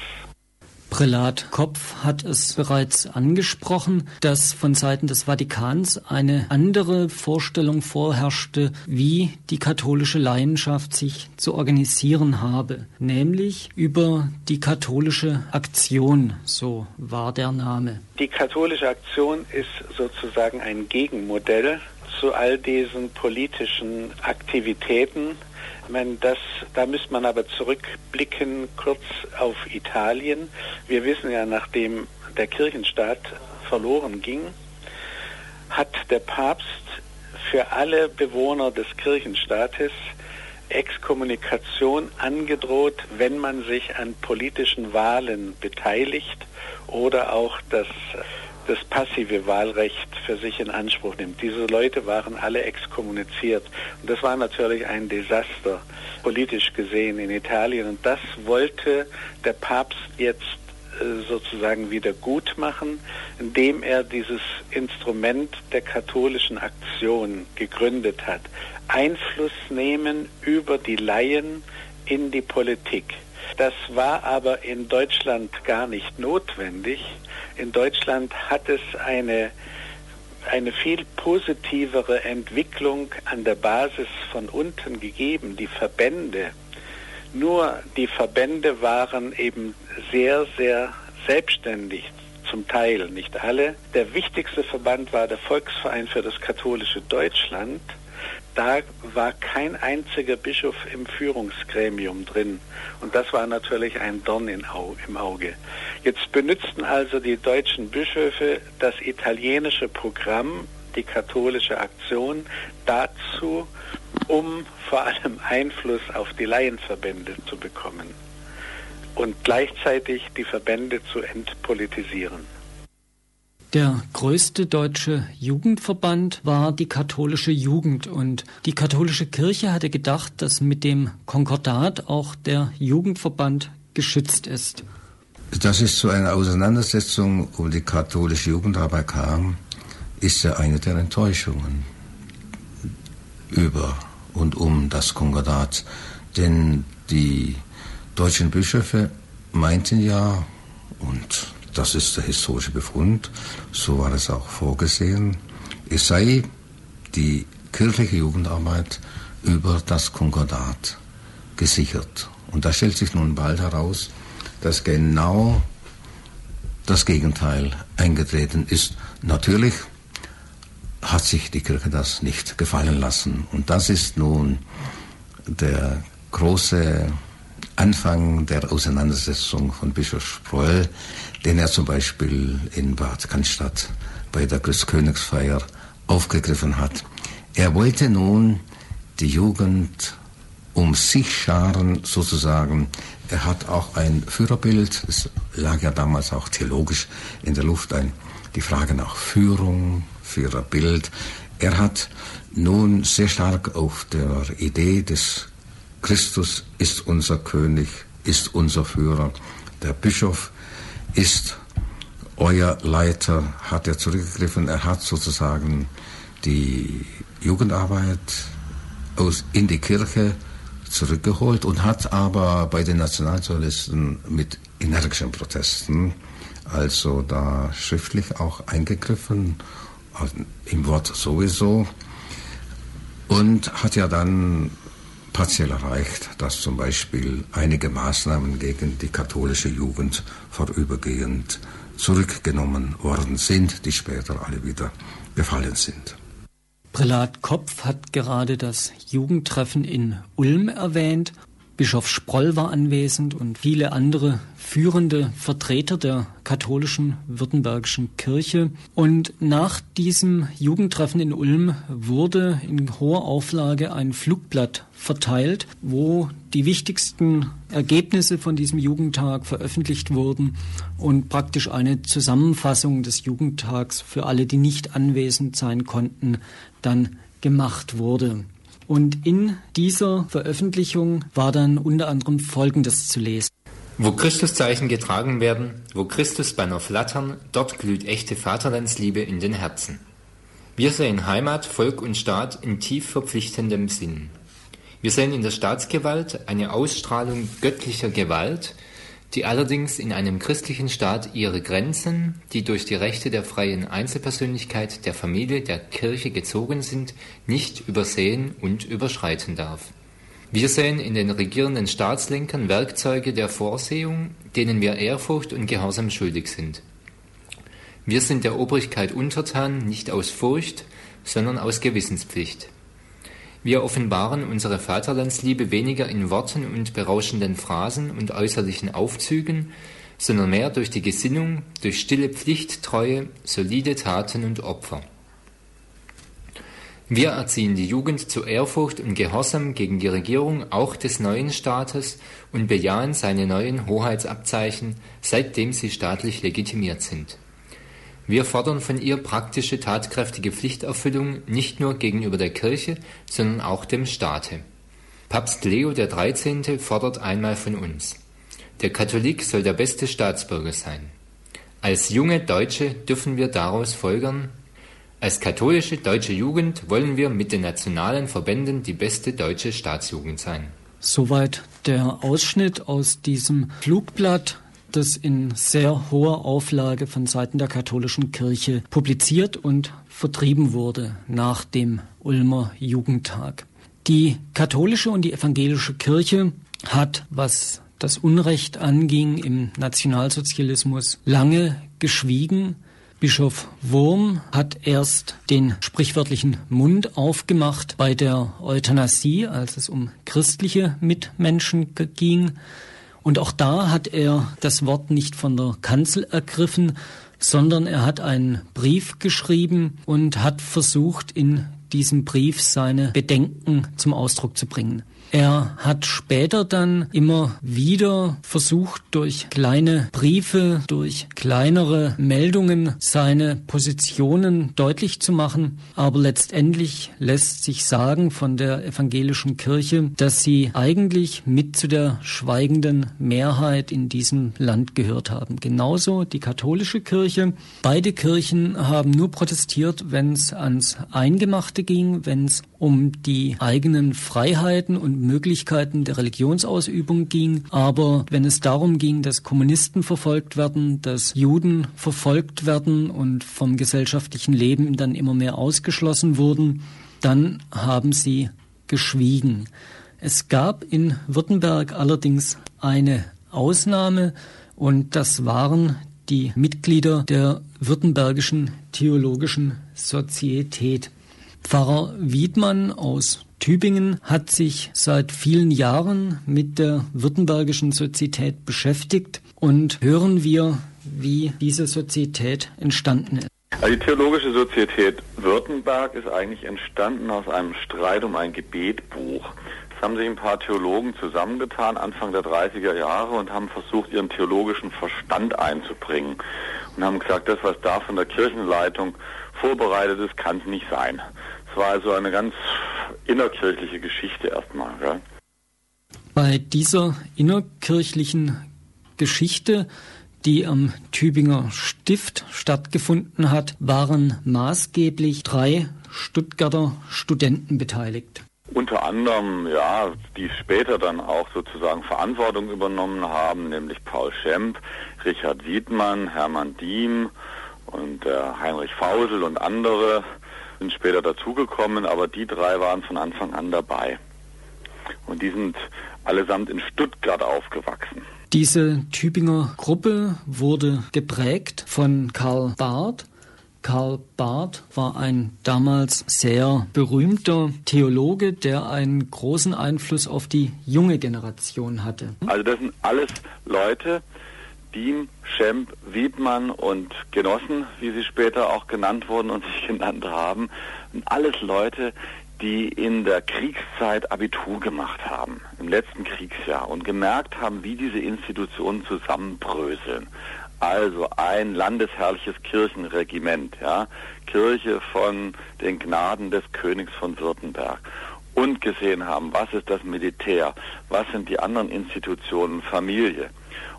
Prälat Kopf hat es bereits angesprochen, dass von Seiten des Vatikans eine andere Vorstellung vorherrschte, wie die katholische Laienschaft sich zu organisieren habe, nämlich über die katholische Aktion, so war der Name.
Die katholische Aktion ist sozusagen ein Gegenmodell zu all diesen politischen Aktivitäten. Ich meine, das, da müsste man aber zurückblicken kurz auf Italien. Wir wissen ja, nachdem der Kirchenstaat verloren ging, hat der Papst für alle Bewohner des Kirchenstaates Exkommunikation angedroht, wenn man sich an politischen Wahlen beteiligt oder auch das das passive Wahlrecht für sich in Anspruch nimmt. Diese Leute waren alle exkommuniziert. Und das war natürlich ein Desaster, politisch gesehen in Italien. Und das wollte der Papst jetzt äh, sozusagen wieder gut machen, indem er dieses Instrument der katholischen Aktion gegründet hat. Einfluss nehmen über die Laien in die Politik. Das war aber in Deutschland gar nicht notwendig. In Deutschland hat es eine, eine viel positivere Entwicklung an der Basis von unten gegeben. Die Verbände, nur die Verbände waren eben sehr, sehr selbstständig zum Teil, nicht alle. Der wichtigste Verband war der Volksverein für das katholische Deutschland da war kein einziger Bischof im Führungsgremium drin. Und das war natürlich ein Dorn im Auge. Jetzt benutzten also die deutschen Bischöfe das italienische Programm, die katholische Aktion, dazu, um vor allem Einfluss auf die Laienverbände zu bekommen und gleichzeitig die Verbände zu entpolitisieren.
Der größte deutsche Jugendverband war die katholische Jugend und die katholische Kirche hatte gedacht, dass mit dem Konkordat auch der Jugendverband geschützt ist.
Dass es zu einer Auseinandersetzung um die katholische Jugendarbeit kam, ist ja eine der Enttäuschungen über und um das Konkordat. Denn die deutschen Bischöfe meinten ja, und das ist der historische Befund, so war es auch vorgesehen, es sei die kirchliche Jugendarbeit über das Konkordat gesichert. Und da stellt sich nun bald heraus, dass genau das Gegenteil eingetreten ist. Natürlich hat sich die Kirche das nicht gefallen lassen. Und das ist nun der große Anfang der Auseinandersetzung von Bischof Sproll, den er zum Beispiel in Bad Cannstatt bei der Grüßkönigsfeier aufgegriffen hat. Er wollte nun die Jugend um sich scharen, sozusagen. Er hat auch ein Führerbild, es lag ja damals auch theologisch in der Luft, ein, die Frage nach Führung, Führerbild. Er hat nun sehr stark auf der Idee des Christus ist unser König, ist unser Führer. Der Bischof ist euer Leiter, hat er zurückgegriffen. Er hat sozusagen die Jugendarbeit aus, in die Kirche zurückgeholt und hat aber bei den Nationalsozialisten mit energischen Protesten, also da schriftlich auch eingegriffen, im Wort sowieso, und hat ja dann partiell erreicht, dass zum Beispiel einige Maßnahmen gegen die katholische Jugend vorübergehend zurückgenommen worden sind, die später alle wieder gefallen sind.
Prälat Kopf hat gerade das Jugendtreffen in Ulm erwähnt Bischof Sproll war anwesend und viele andere führende Vertreter der katholischen württembergischen Kirche. Und nach diesem Jugendtreffen in Ulm wurde in hoher Auflage ein Flugblatt verteilt, wo die wichtigsten Ergebnisse von diesem Jugendtag veröffentlicht wurden und praktisch eine Zusammenfassung des Jugendtags für alle, die nicht anwesend sein konnten, dann gemacht wurde. Und in dieser Veröffentlichung war dann unter anderem Folgendes zu lesen.
Wo Christuszeichen getragen werden, wo Christusbanner flattern, dort glüht echte Vaterlandsliebe in den Herzen. Wir sehen Heimat, Volk und Staat in tief verpflichtendem Sinn. Wir sehen in der Staatsgewalt eine Ausstrahlung göttlicher Gewalt, die allerdings in einem christlichen Staat ihre Grenzen, die durch die Rechte der freien Einzelpersönlichkeit, der Familie, der Kirche gezogen sind, nicht übersehen und überschreiten darf. Wir sehen in den regierenden Staatslenkern Werkzeuge der Vorsehung, denen wir Ehrfurcht und Gehorsam schuldig sind. Wir sind der Obrigkeit untertan, nicht aus Furcht, sondern aus Gewissenspflicht. Wir offenbaren unsere Vaterlandsliebe weniger in Worten und berauschenden Phrasen und äußerlichen Aufzügen, sondern mehr durch die Gesinnung, durch stille Pflichttreue, solide Taten und Opfer. Wir erziehen die Jugend zu Ehrfurcht und Gehorsam gegen die Regierung auch des neuen Staates und bejahen seine neuen Hoheitsabzeichen, seitdem sie staatlich legitimiert sind. Wir fordern von ihr praktische, tatkräftige Pflichterfüllung nicht nur gegenüber der Kirche, sondern auch dem Staate. Papst Leo XIII. fordert einmal von uns. Der Katholik soll der beste Staatsbürger sein. Als junge Deutsche dürfen wir daraus folgern, als katholische deutsche Jugend wollen wir mit den nationalen Verbänden die beste deutsche Staatsjugend sein.
Soweit der Ausschnitt aus diesem Flugblatt das in sehr hoher Auflage von Seiten der katholischen Kirche publiziert und vertrieben wurde nach dem Ulmer Jugendtag. Die katholische und die evangelische Kirche hat, was das Unrecht anging im Nationalsozialismus, lange geschwiegen. Bischof Wurm hat erst den sprichwörtlichen Mund aufgemacht bei der Euthanasie, als es um christliche Mitmenschen ging. Und auch da hat er das Wort nicht von der Kanzel ergriffen, sondern er hat einen Brief geschrieben und hat versucht, in diesem Brief seine Bedenken zum Ausdruck zu bringen. Er hat später dann immer wieder versucht, durch kleine Briefe, durch kleinere Meldungen seine Positionen deutlich zu machen. Aber letztendlich lässt sich sagen von der evangelischen Kirche, dass sie eigentlich mit zu der schweigenden Mehrheit in diesem Land gehört haben. Genauso die katholische Kirche. Beide Kirchen haben nur protestiert, wenn es ans Eingemachte ging, wenn es um die eigenen Freiheiten und Möglichkeiten der Religionsausübung ging. Aber wenn es darum ging, dass Kommunisten verfolgt werden, dass Juden verfolgt werden und vom gesellschaftlichen Leben dann immer mehr ausgeschlossen wurden, dann haben sie geschwiegen. Es gab in Württemberg allerdings eine Ausnahme und das waren die Mitglieder der Württembergischen Theologischen Sozietät. Pfarrer Wiedmann aus Tübingen hat sich seit vielen Jahren mit der Württembergischen Sozietät beschäftigt und hören wir, wie diese Sozietät entstanden ist.
Also die Theologische Sozietät Württemberg ist eigentlich entstanden aus einem Streit um ein Gebetbuch. Es haben sich ein paar Theologen zusammengetan Anfang der 30er Jahre und haben versucht, ihren theologischen Verstand einzubringen und haben gesagt, das, was da von der Kirchenleitung vorbereitet ist, kann es nicht sein. Es war also eine ganz innerkirchliche Geschichte erstmal. Gell?
Bei dieser innerkirchlichen Geschichte, die am Tübinger Stift stattgefunden hat, waren maßgeblich drei Stuttgarter Studenten beteiligt.
Unter anderem, ja, die später dann auch sozusagen Verantwortung übernommen haben, nämlich Paul Schemp, Richard Wiedmann, Hermann Diem und äh, Heinrich Fausel und andere sind später dazugekommen, aber die drei waren von Anfang an dabei. Und die sind allesamt in Stuttgart aufgewachsen.
Diese Tübinger Gruppe wurde geprägt von Karl Barth. Karl Barth war ein damals sehr berühmter Theologe, der einen großen Einfluss auf die junge Generation hatte.
Also das sind alles Leute, Diem, Schemp, Wiedmann und Genossen, wie sie später auch genannt wurden und sich [LAUGHS] genannt haben, alles Leute, die in der Kriegszeit Abitur gemacht haben, im letzten Kriegsjahr, und gemerkt haben, wie diese Institutionen zusammenbröseln. Also ein landesherrliches Kirchenregiment, ja, Kirche von den Gnaden des Königs von Württemberg und gesehen haben, was ist das Militär, was sind die anderen Institutionen, Familie.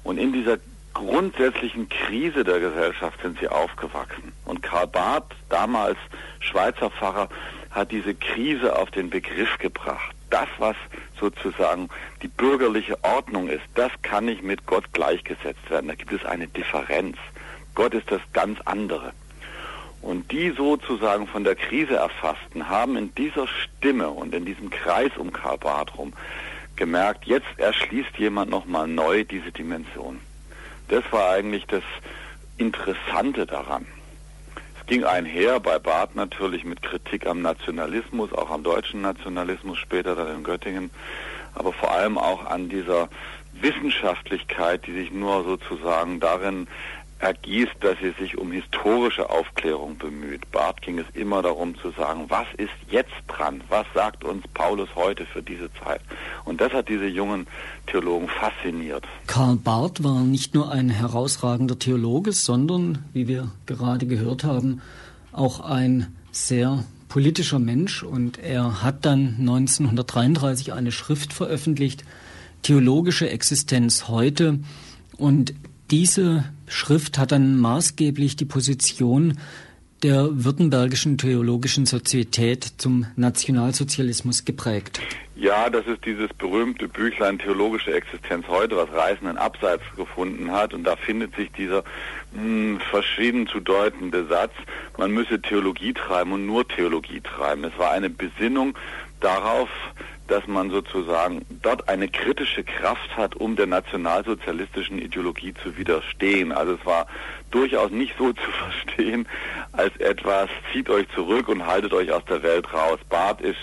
Und in dieser grundsätzlichen Krise der Gesellschaft sind sie aufgewachsen. Und Karl Barth, damals Schweizer Pfarrer, hat diese Krise auf den Begriff gebracht. Das, was sozusagen die bürgerliche Ordnung ist, das kann nicht mit Gott gleichgesetzt werden. Da gibt es eine Differenz. Gott ist das ganz andere. Und die sozusagen von der Krise erfassten, haben in dieser Stimme und in diesem Kreis um Karl Barth rum gemerkt, jetzt erschließt jemand nochmal neu diese Dimension. Das war eigentlich das Interessante daran. Es ging einher bei Barth natürlich mit Kritik am Nationalismus, auch am deutschen Nationalismus, später dann in Göttingen, aber vor allem auch an dieser Wissenschaftlichkeit, die sich nur sozusagen darin ergießt, dass sie sich um historische Aufklärung bemüht. Barth ging es immer darum zu sagen, was ist jetzt dran? Was sagt uns Paulus heute für diese Zeit? Und das hat diese jungen Theologen fasziniert.
Karl Barth war nicht nur ein herausragender Theologe, sondern, wie wir gerade gehört haben, auch ein sehr politischer Mensch und er hat dann 1933 eine Schrift veröffentlicht, Theologische Existenz heute und diese Schrift hat dann maßgeblich die Position der Württembergischen Theologischen Sozietät zum Nationalsozialismus geprägt.
Ja, das ist dieses berühmte Büchlein Theologische Existenz heute, was Reisenden abseits gefunden hat. Und da findet sich dieser mh, hm, verschieden zu deutende Satz, man müsse Theologie treiben und nur Theologie treiben. Es war eine Besinnung darauf, dass man sozusagen dort eine kritische Kraft hat, um der nationalsozialistischen Ideologie zu widerstehen. Also es war durchaus nicht so [LAUGHS] zu verstehen als etwas, zieht euch zurück und haltet euch aus der Welt raus. Barth ist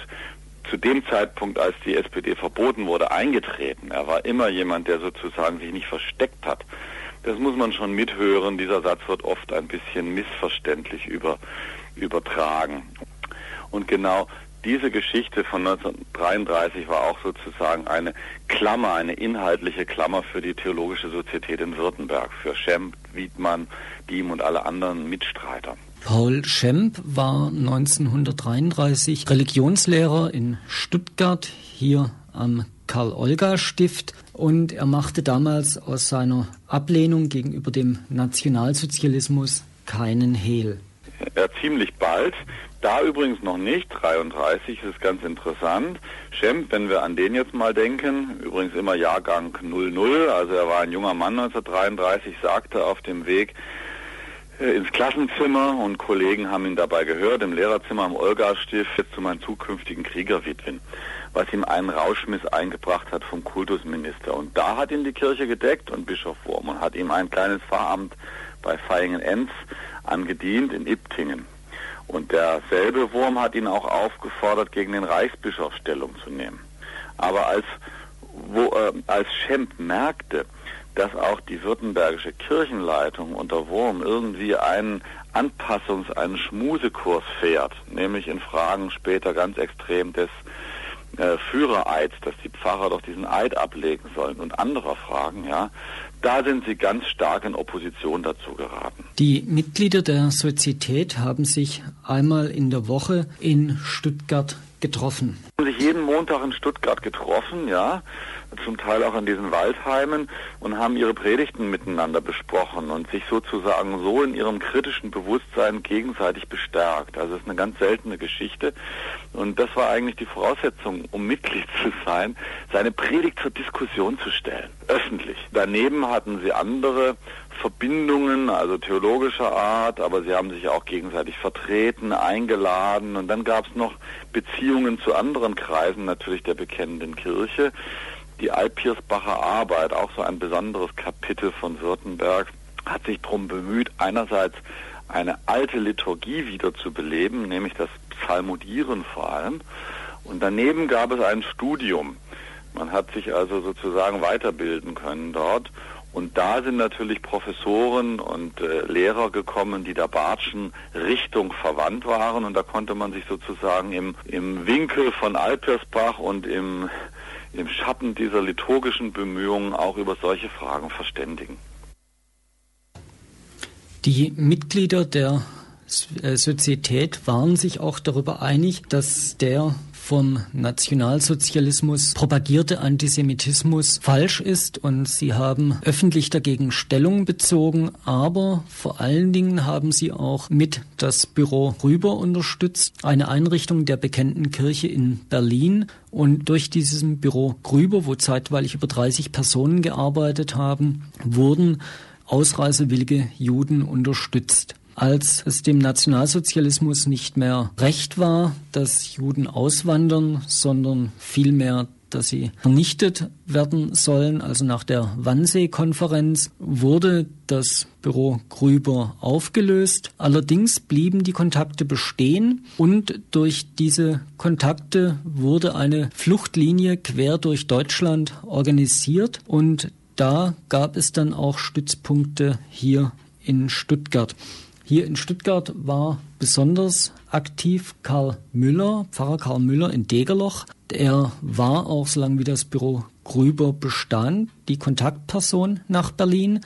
zu dem Zeitpunkt, als die SPD verboten wurde, eingetreten. Er war immer jemand, der sozusagen sich nicht versteckt hat. Das muss man schon mithören. Dieser Satz wird oft ein bisschen missverständlich über, übertragen. Und genau diese Geschichte von 1933 war auch sozusagen eine Klammer, eine inhaltliche Klammer für die Theologische Sozietät in Württemberg, für Schemp, Wiedmann, Diem und alle anderen Mitstreiter.
Paul Schemp war 1933 Religionslehrer in Stuttgart, hier am Karl-Olga-Stift. Und er machte damals aus seiner Ablehnung gegenüber dem Nationalsozialismus keinen Hehl.
Ja, ziemlich bald. Da übrigens noch nicht, 33 ist ganz interessant. Schemp, wenn wir an den jetzt mal denken, übrigens immer Jahrgang 00, also er war ein junger Mann 1933, sagte auf dem Weg äh, ins Klassenzimmer und Kollegen haben ihn dabei gehört, im Lehrerzimmer am Olga-Stift zu meinem zukünftigen Kriegerwitwen, was ihm einen Rauschmiss eingebracht hat vom Kultusminister. Und da hat ihn die Kirche gedeckt und Bischof Wurm und hat ihm ein kleines Pfarramt bei Feingen-Enz angedient in Iptingen. Und derselbe Wurm hat ihn auch aufgefordert, gegen den Reichsbischof Stellung zu nehmen. Aber als, wo, äh, als Schemp merkte, dass auch die württembergische Kirchenleitung unter Wurm irgendwie einen Anpassungs-, einen Schmusekurs fährt, nämlich in Fragen später ganz extrem des äh, Führereids, dass die Pfarrer doch diesen Eid ablegen sollen und anderer Fragen, ja, da sind sie ganz stark in Opposition dazu geraten.
Die Mitglieder der Sozietät haben sich einmal in der Woche in Stuttgart getroffen.
Sie haben sich jeden Montag in Stuttgart getroffen, ja zum Teil auch in diesen Waldheimen und haben ihre Predigten miteinander besprochen und sich sozusagen so in ihrem kritischen Bewusstsein gegenseitig bestärkt. Also es ist eine ganz seltene Geschichte und das war eigentlich die Voraussetzung, um Mitglied zu sein, seine Predigt zur Diskussion zu stellen, öffentlich. Daneben hatten sie andere Verbindungen, also theologischer Art, aber sie haben sich auch gegenseitig vertreten, eingeladen und dann gab es noch Beziehungen zu anderen Kreisen natürlich der bekennenden Kirche die Alpiersbacher Arbeit, auch so ein besonderes Kapitel von Württemberg, hat sich darum bemüht, einerseits eine alte Liturgie wieder zu beleben, nämlich das Psalmodieren vor allem. Und daneben gab es ein Studium. Man hat sich also sozusagen weiterbilden können dort. Und da sind natürlich Professoren und äh, Lehrer gekommen, die der Bartschen Richtung verwandt waren. Und da konnte man sich sozusagen im, im Winkel von Alpersbach und im im Schatten dieser liturgischen Bemühungen auch über solche Fragen verständigen.
Die Mitglieder der äh, Sozietät waren sich auch darüber einig, dass der vom Nationalsozialismus propagierte Antisemitismus falsch ist und sie haben öffentlich dagegen Stellung bezogen, aber vor allen Dingen haben sie auch mit das Büro Rüber unterstützt, eine Einrichtung der bekannten Kirche in Berlin. Und durch dieses Büro Grüber, wo zeitweilig über 30 Personen gearbeitet haben, wurden ausreisewillige Juden unterstützt als es dem Nationalsozialismus nicht mehr recht war, dass Juden auswandern, sondern vielmehr dass sie vernichtet werden sollen. Also nach der Wannsee-Konferenz wurde das Büro Grüber aufgelöst. Allerdings blieben die Kontakte bestehen und durch diese Kontakte wurde eine Fluchtlinie quer durch Deutschland organisiert und da gab es dann auch Stützpunkte hier in Stuttgart. Hier in Stuttgart war besonders aktiv Karl Müller, Pfarrer Karl Müller in Degerloch. Er war auch, solange wie das Büro Grüber bestand, die Kontaktperson nach Berlin.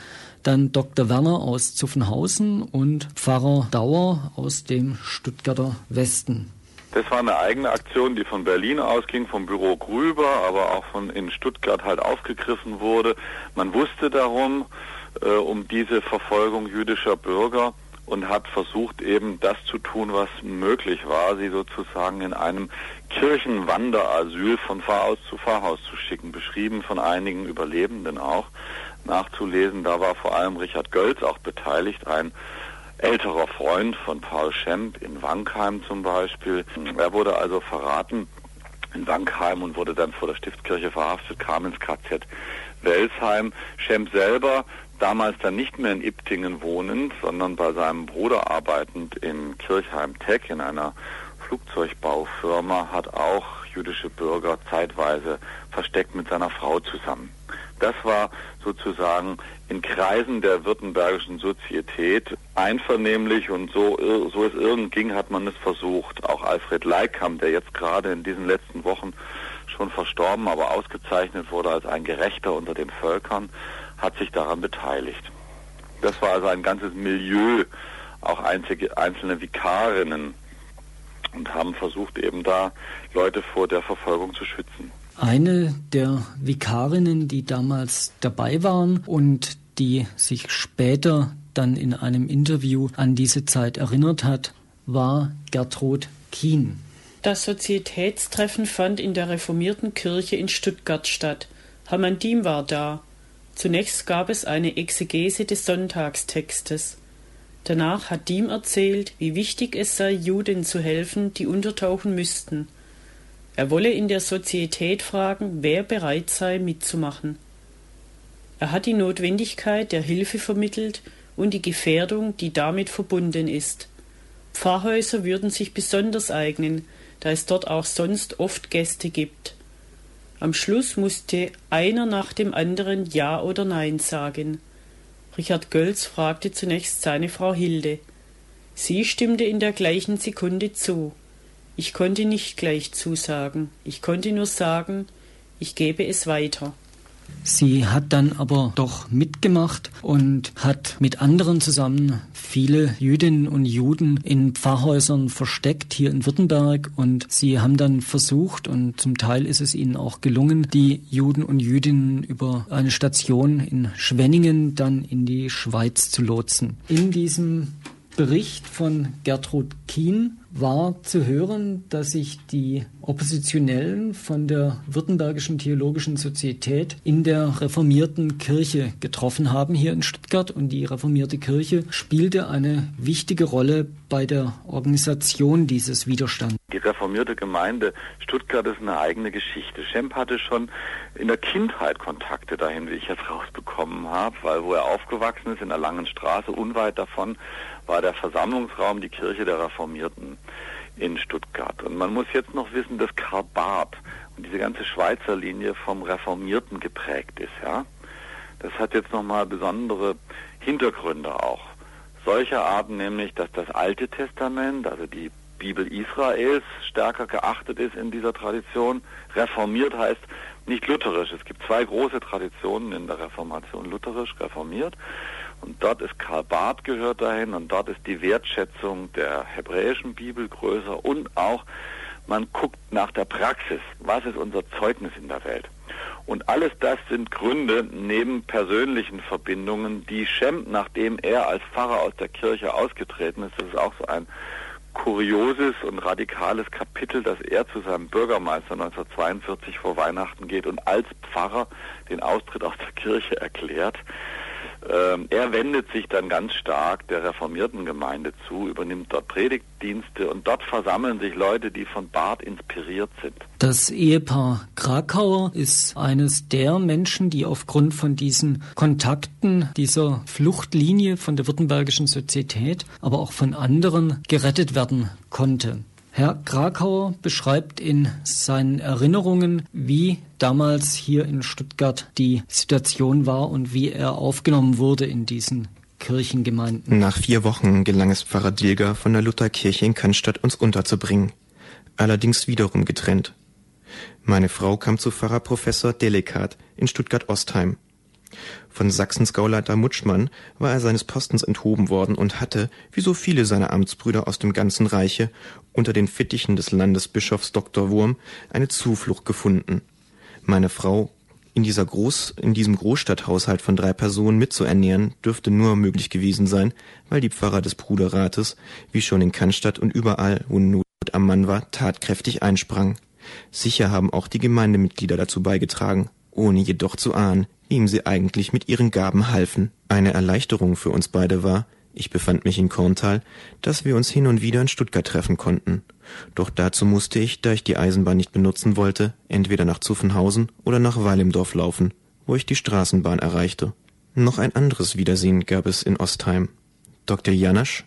Dann Dr. Werner aus Zuffenhausen und Pfarrer Dauer aus dem Stuttgarter Westen.
Das war eine eigene Aktion, die von Berlin ausging, vom Büro Grüber, aber auch von in Stuttgart halt aufgegriffen wurde. Man wusste darum, äh, um diese Verfolgung jüdischer Bürger und hat versucht eben das zu tun, was möglich war, sie sozusagen in einem Kirchenwanderasyl von Pfarrhaus zu Pfarrhaus zu schicken, beschrieben von einigen Überlebenden auch nachzulesen. Da war vor allem Richard Gölz auch beteiligt, ein älterer Freund von Paul Schemp in Wankheim zum Beispiel. Er wurde also verraten in Wankheim und wurde dann vor der Stiftskirche verhaftet, kam ins KZ Welsheim. Schemp selber damals dann nicht mehr in Iptingen wohnend, sondern bei seinem Bruder arbeitend in Kirchheim-Teck in einer Flugzeugbaufirma, hat auch jüdische Bürger zeitweise versteckt mit seiner Frau zusammen. Das war sozusagen in Kreisen der württembergischen Sozietät einvernehmlich und so, so es irgend ging, hat man es versucht. Auch Alfred Leikam, der jetzt gerade in diesen letzten Wochen schon verstorben, aber ausgezeichnet wurde als ein Gerechter unter den Völkern, hat sich daran beteiligt. Das war also ein ganzes Milieu, auch einzige, einzelne Vikarinnen und haben versucht, eben da Leute vor der Verfolgung zu schützen.
Eine der Vikarinnen, die damals dabei waren und die sich später dann in einem Interview an diese Zeit erinnert hat, war Gertrud Kien.
Das Sozietätstreffen fand in der reformierten Kirche in Stuttgart statt. Hermann Diem war da. Zunächst gab es eine Exegese des Sonntagstextes. Danach hat Diem erzählt, wie wichtig es sei, Juden zu helfen, die untertauchen müssten. Er wolle in der Sozietät fragen, wer bereit sei, mitzumachen. Er hat die Notwendigkeit der Hilfe vermittelt und die Gefährdung, die damit verbunden ist. Pfarrhäuser würden sich besonders eignen, da es dort auch sonst oft Gäste gibt. Am Schluss musste einer nach dem anderen Ja oder Nein sagen. Richard Gölz fragte zunächst seine Frau Hilde. Sie stimmte in der gleichen Sekunde zu. Ich konnte nicht gleich zusagen. Ich konnte nur sagen, ich gebe es weiter.
Sie hat dann aber doch mitgemacht und hat mit anderen zusammen viele Jüdinnen und Juden in Pfarrhäusern versteckt hier in Württemberg und sie haben dann versucht und zum Teil ist es ihnen auch gelungen, die Juden und Jüdinnen über eine Station in Schwenningen dann in die Schweiz zu lotsen. In diesem Bericht von Gertrud Kien war zu hören, dass sich die Oppositionellen von der Württembergischen Theologischen Sozietät in der reformierten Kirche getroffen haben hier in Stuttgart und die reformierte Kirche spielte eine wichtige Rolle bei der Organisation dieses Widerstands.
Die reformierte Gemeinde Stuttgart ist eine eigene Geschichte. Schemp hatte schon in der Kindheit Kontakte dahin, wie ich jetzt rausbekommen habe, weil wo er aufgewachsen ist, in der Langen Straße, unweit davon, war der Versammlungsraum die Kirche der Reformierten in Stuttgart. Und man muss jetzt noch wissen, dass Karl Barth und diese ganze Schweizer Linie vom Reformierten geprägt ist, ja. Das hat jetzt nochmal besondere Hintergründe auch. Solcher Art nämlich, dass das Alte Testament, also die Bibel Israels, stärker geachtet ist in dieser Tradition. Reformiert heißt nicht lutherisch. Es gibt zwei große Traditionen in der Reformation, lutherisch, reformiert. Und dort ist Karl Barth gehört dahin und dort ist die Wertschätzung der hebräischen Bibel größer und auch man guckt nach der Praxis. Was ist unser Zeugnis in der Welt? Und alles das sind Gründe neben persönlichen Verbindungen, die Schemp, nachdem er als Pfarrer aus der Kirche ausgetreten ist, das ist auch so ein kurioses und radikales Kapitel, dass er zu seinem Bürgermeister 1942 vor Weihnachten geht und als Pfarrer den Austritt aus der Kirche erklärt. Ähm, er wendet sich dann ganz stark der reformierten Gemeinde zu, übernimmt dort Predigtdienste und dort versammeln sich Leute, die von Barth inspiriert sind.
Das Ehepaar Krakauer ist eines der Menschen, die aufgrund von diesen Kontakten, dieser Fluchtlinie von der Württembergischen Sozietät, aber auch von anderen gerettet werden konnte. Herr Krakauer beschreibt in seinen Erinnerungen, wie damals hier in Stuttgart die Situation war und wie er aufgenommen wurde in diesen Kirchengemeinden.
Nach vier Wochen gelang es Pfarrer Dilger von der Lutherkirche in Cannstatt uns unterzubringen. Allerdings wiederum getrennt. Meine Frau kam zu Pfarrer Professor Delikat in Stuttgart-Ostheim. Von Sachsens Gauleiter Mutschmann war er seines Postens enthoben worden und hatte, wie so viele seiner Amtsbrüder aus dem ganzen Reiche, unter den Fittichen des Landesbischofs Dr. Wurm eine Zuflucht gefunden. Meine Frau in, dieser Groß, in diesem Großstadthaushalt von drei Personen mitzuernähren, dürfte nur möglich gewesen sein, weil die Pfarrer des Bruderrates, wie schon in Cannstatt und überall, wo Not am Mann war, tatkräftig einsprangen. Sicher haben auch die Gemeindemitglieder dazu beigetragen, ohne jedoch zu ahnen, wem sie eigentlich mit ihren Gaben halfen. Eine Erleichterung für uns beide war, ich befand mich in Korntal, dass wir uns hin und wieder in Stuttgart treffen konnten. Doch dazu musste ich, da ich die Eisenbahn nicht benutzen wollte, entweder nach Zuffenhausen oder nach Weil im Dorf laufen, wo ich die Straßenbahn erreichte. Noch ein anderes Wiedersehen gab es in Ostheim. Dr. Janasch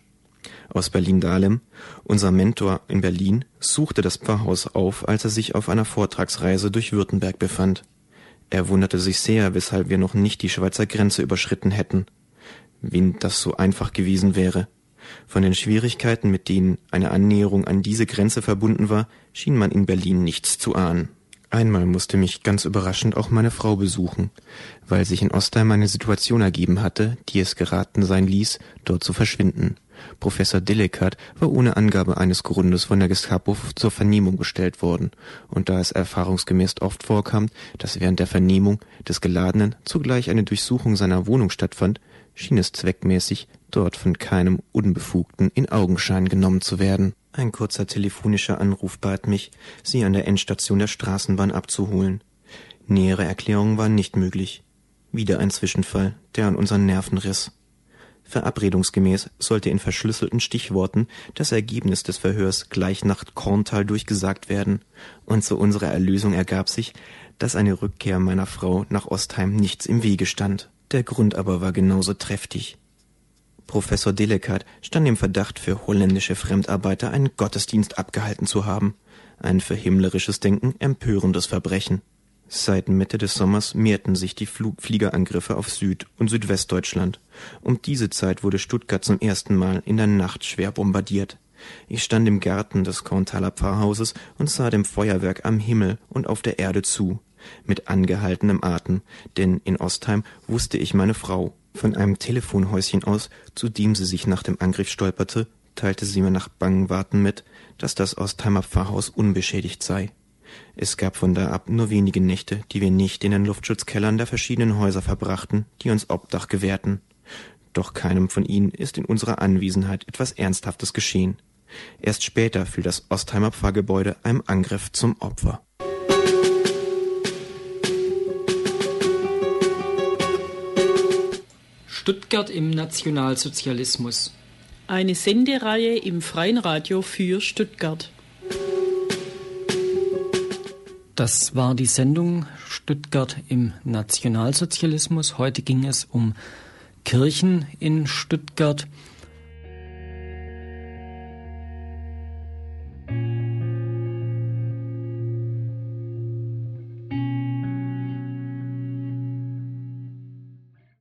aus Berlin-Dahlem, unser Mentor in Berlin, suchte das Pfarrhaus auf, als er sich auf einer Vortragsreise durch Württemberg befand. Er wunderte sich sehr, weshalb wir noch nicht die Schweizer Grenze überschritten hätten wenn das so einfach gewesen wäre. Von den Schwierigkeiten, mit denen eine Annäherung an diese Grenze verbunden war, schien man in Berlin nichts zu ahnen. Einmal musste mich ganz überraschend auch meine Frau besuchen, weil sich in Ostheim eine Situation ergeben hatte, die es geraten sein ließ, dort zu verschwinden. Professor Delikat war ohne Angabe eines Grundes von der Gestapo zur Vernehmung gestellt worden, und da es erfahrungsgemäß oft vorkam, dass während der Vernehmung des Geladenen zugleich eine Durchsuchung seiner Wohnung stattfand, schien es zweckmäßig, dort von keinem Unbefugten in Augenschein genommen zu werden. Ein kurzer telefonischer Anruf bat mich, sie an der Endstation der Straßenbahn abzuholen. Nähere Erklärungen waren nicht möglich. Wieder ein Zwischenfall, der an unseren Nerven riss. Verabredungsgemäß sollte in verschlüsselten Stichworten das Ergebnis des Verhörs gleich nach Korntal durchgesagt werden, und zu unserer Erlösung ergab sich, dass eine Rückkehr meiner Frau nach Ostheim nichts im Wege stand. Der Grund aber war genauso treffig. Professor Delekat stand im Verdacht, für holländische Fremdarbeiter einen Gottesdienst abgehalten zu haben. Ein für himmlerisches Denken empörendes Verbrechen. Seit Mitte des Sommers mehrten sich die Fliegerangriffe auf Süd- und Südwestdeutschland. Um diese Zeit wurde Stuttgart zum ersten Mal in der Nacht schwer bombardiert. Ich stand im Garten des Korntaler Pfarrhauses und sah dem Feuerwerk am Himmel und auf der Erde zu mit angehaltenem Atem, denn in Ostheim wusste ich meine Frau. Von einem Telefonhäuschen aus, zu dem sie sich nach dem Angriff stolperte, teilte sie mir nach bangen Warten mit, dass das Ostheimer Pfarrhaus unbeschädigt sei. Es gab von da ab nur wenige Nächte, die wir nicht in den Luftschutzkellern der verschiedenen Häuser verbrachten, die uns Obdach gewährten. Doch keinem von ihnen ist in unserer Anwesenheit etwas Ernsthaftes geschehen. Erst später fiel das Ostheimer Pfarrgebäude einem Angriff zum Opfer.
Stuttgart im Nationalsozialismus.
Eine Sendereihe im Freien Radio für Stuttgart.
Das war die Sendung Stuttgart im Nationalsozialismus. Heute ging es um Kirchen in Stuttgart.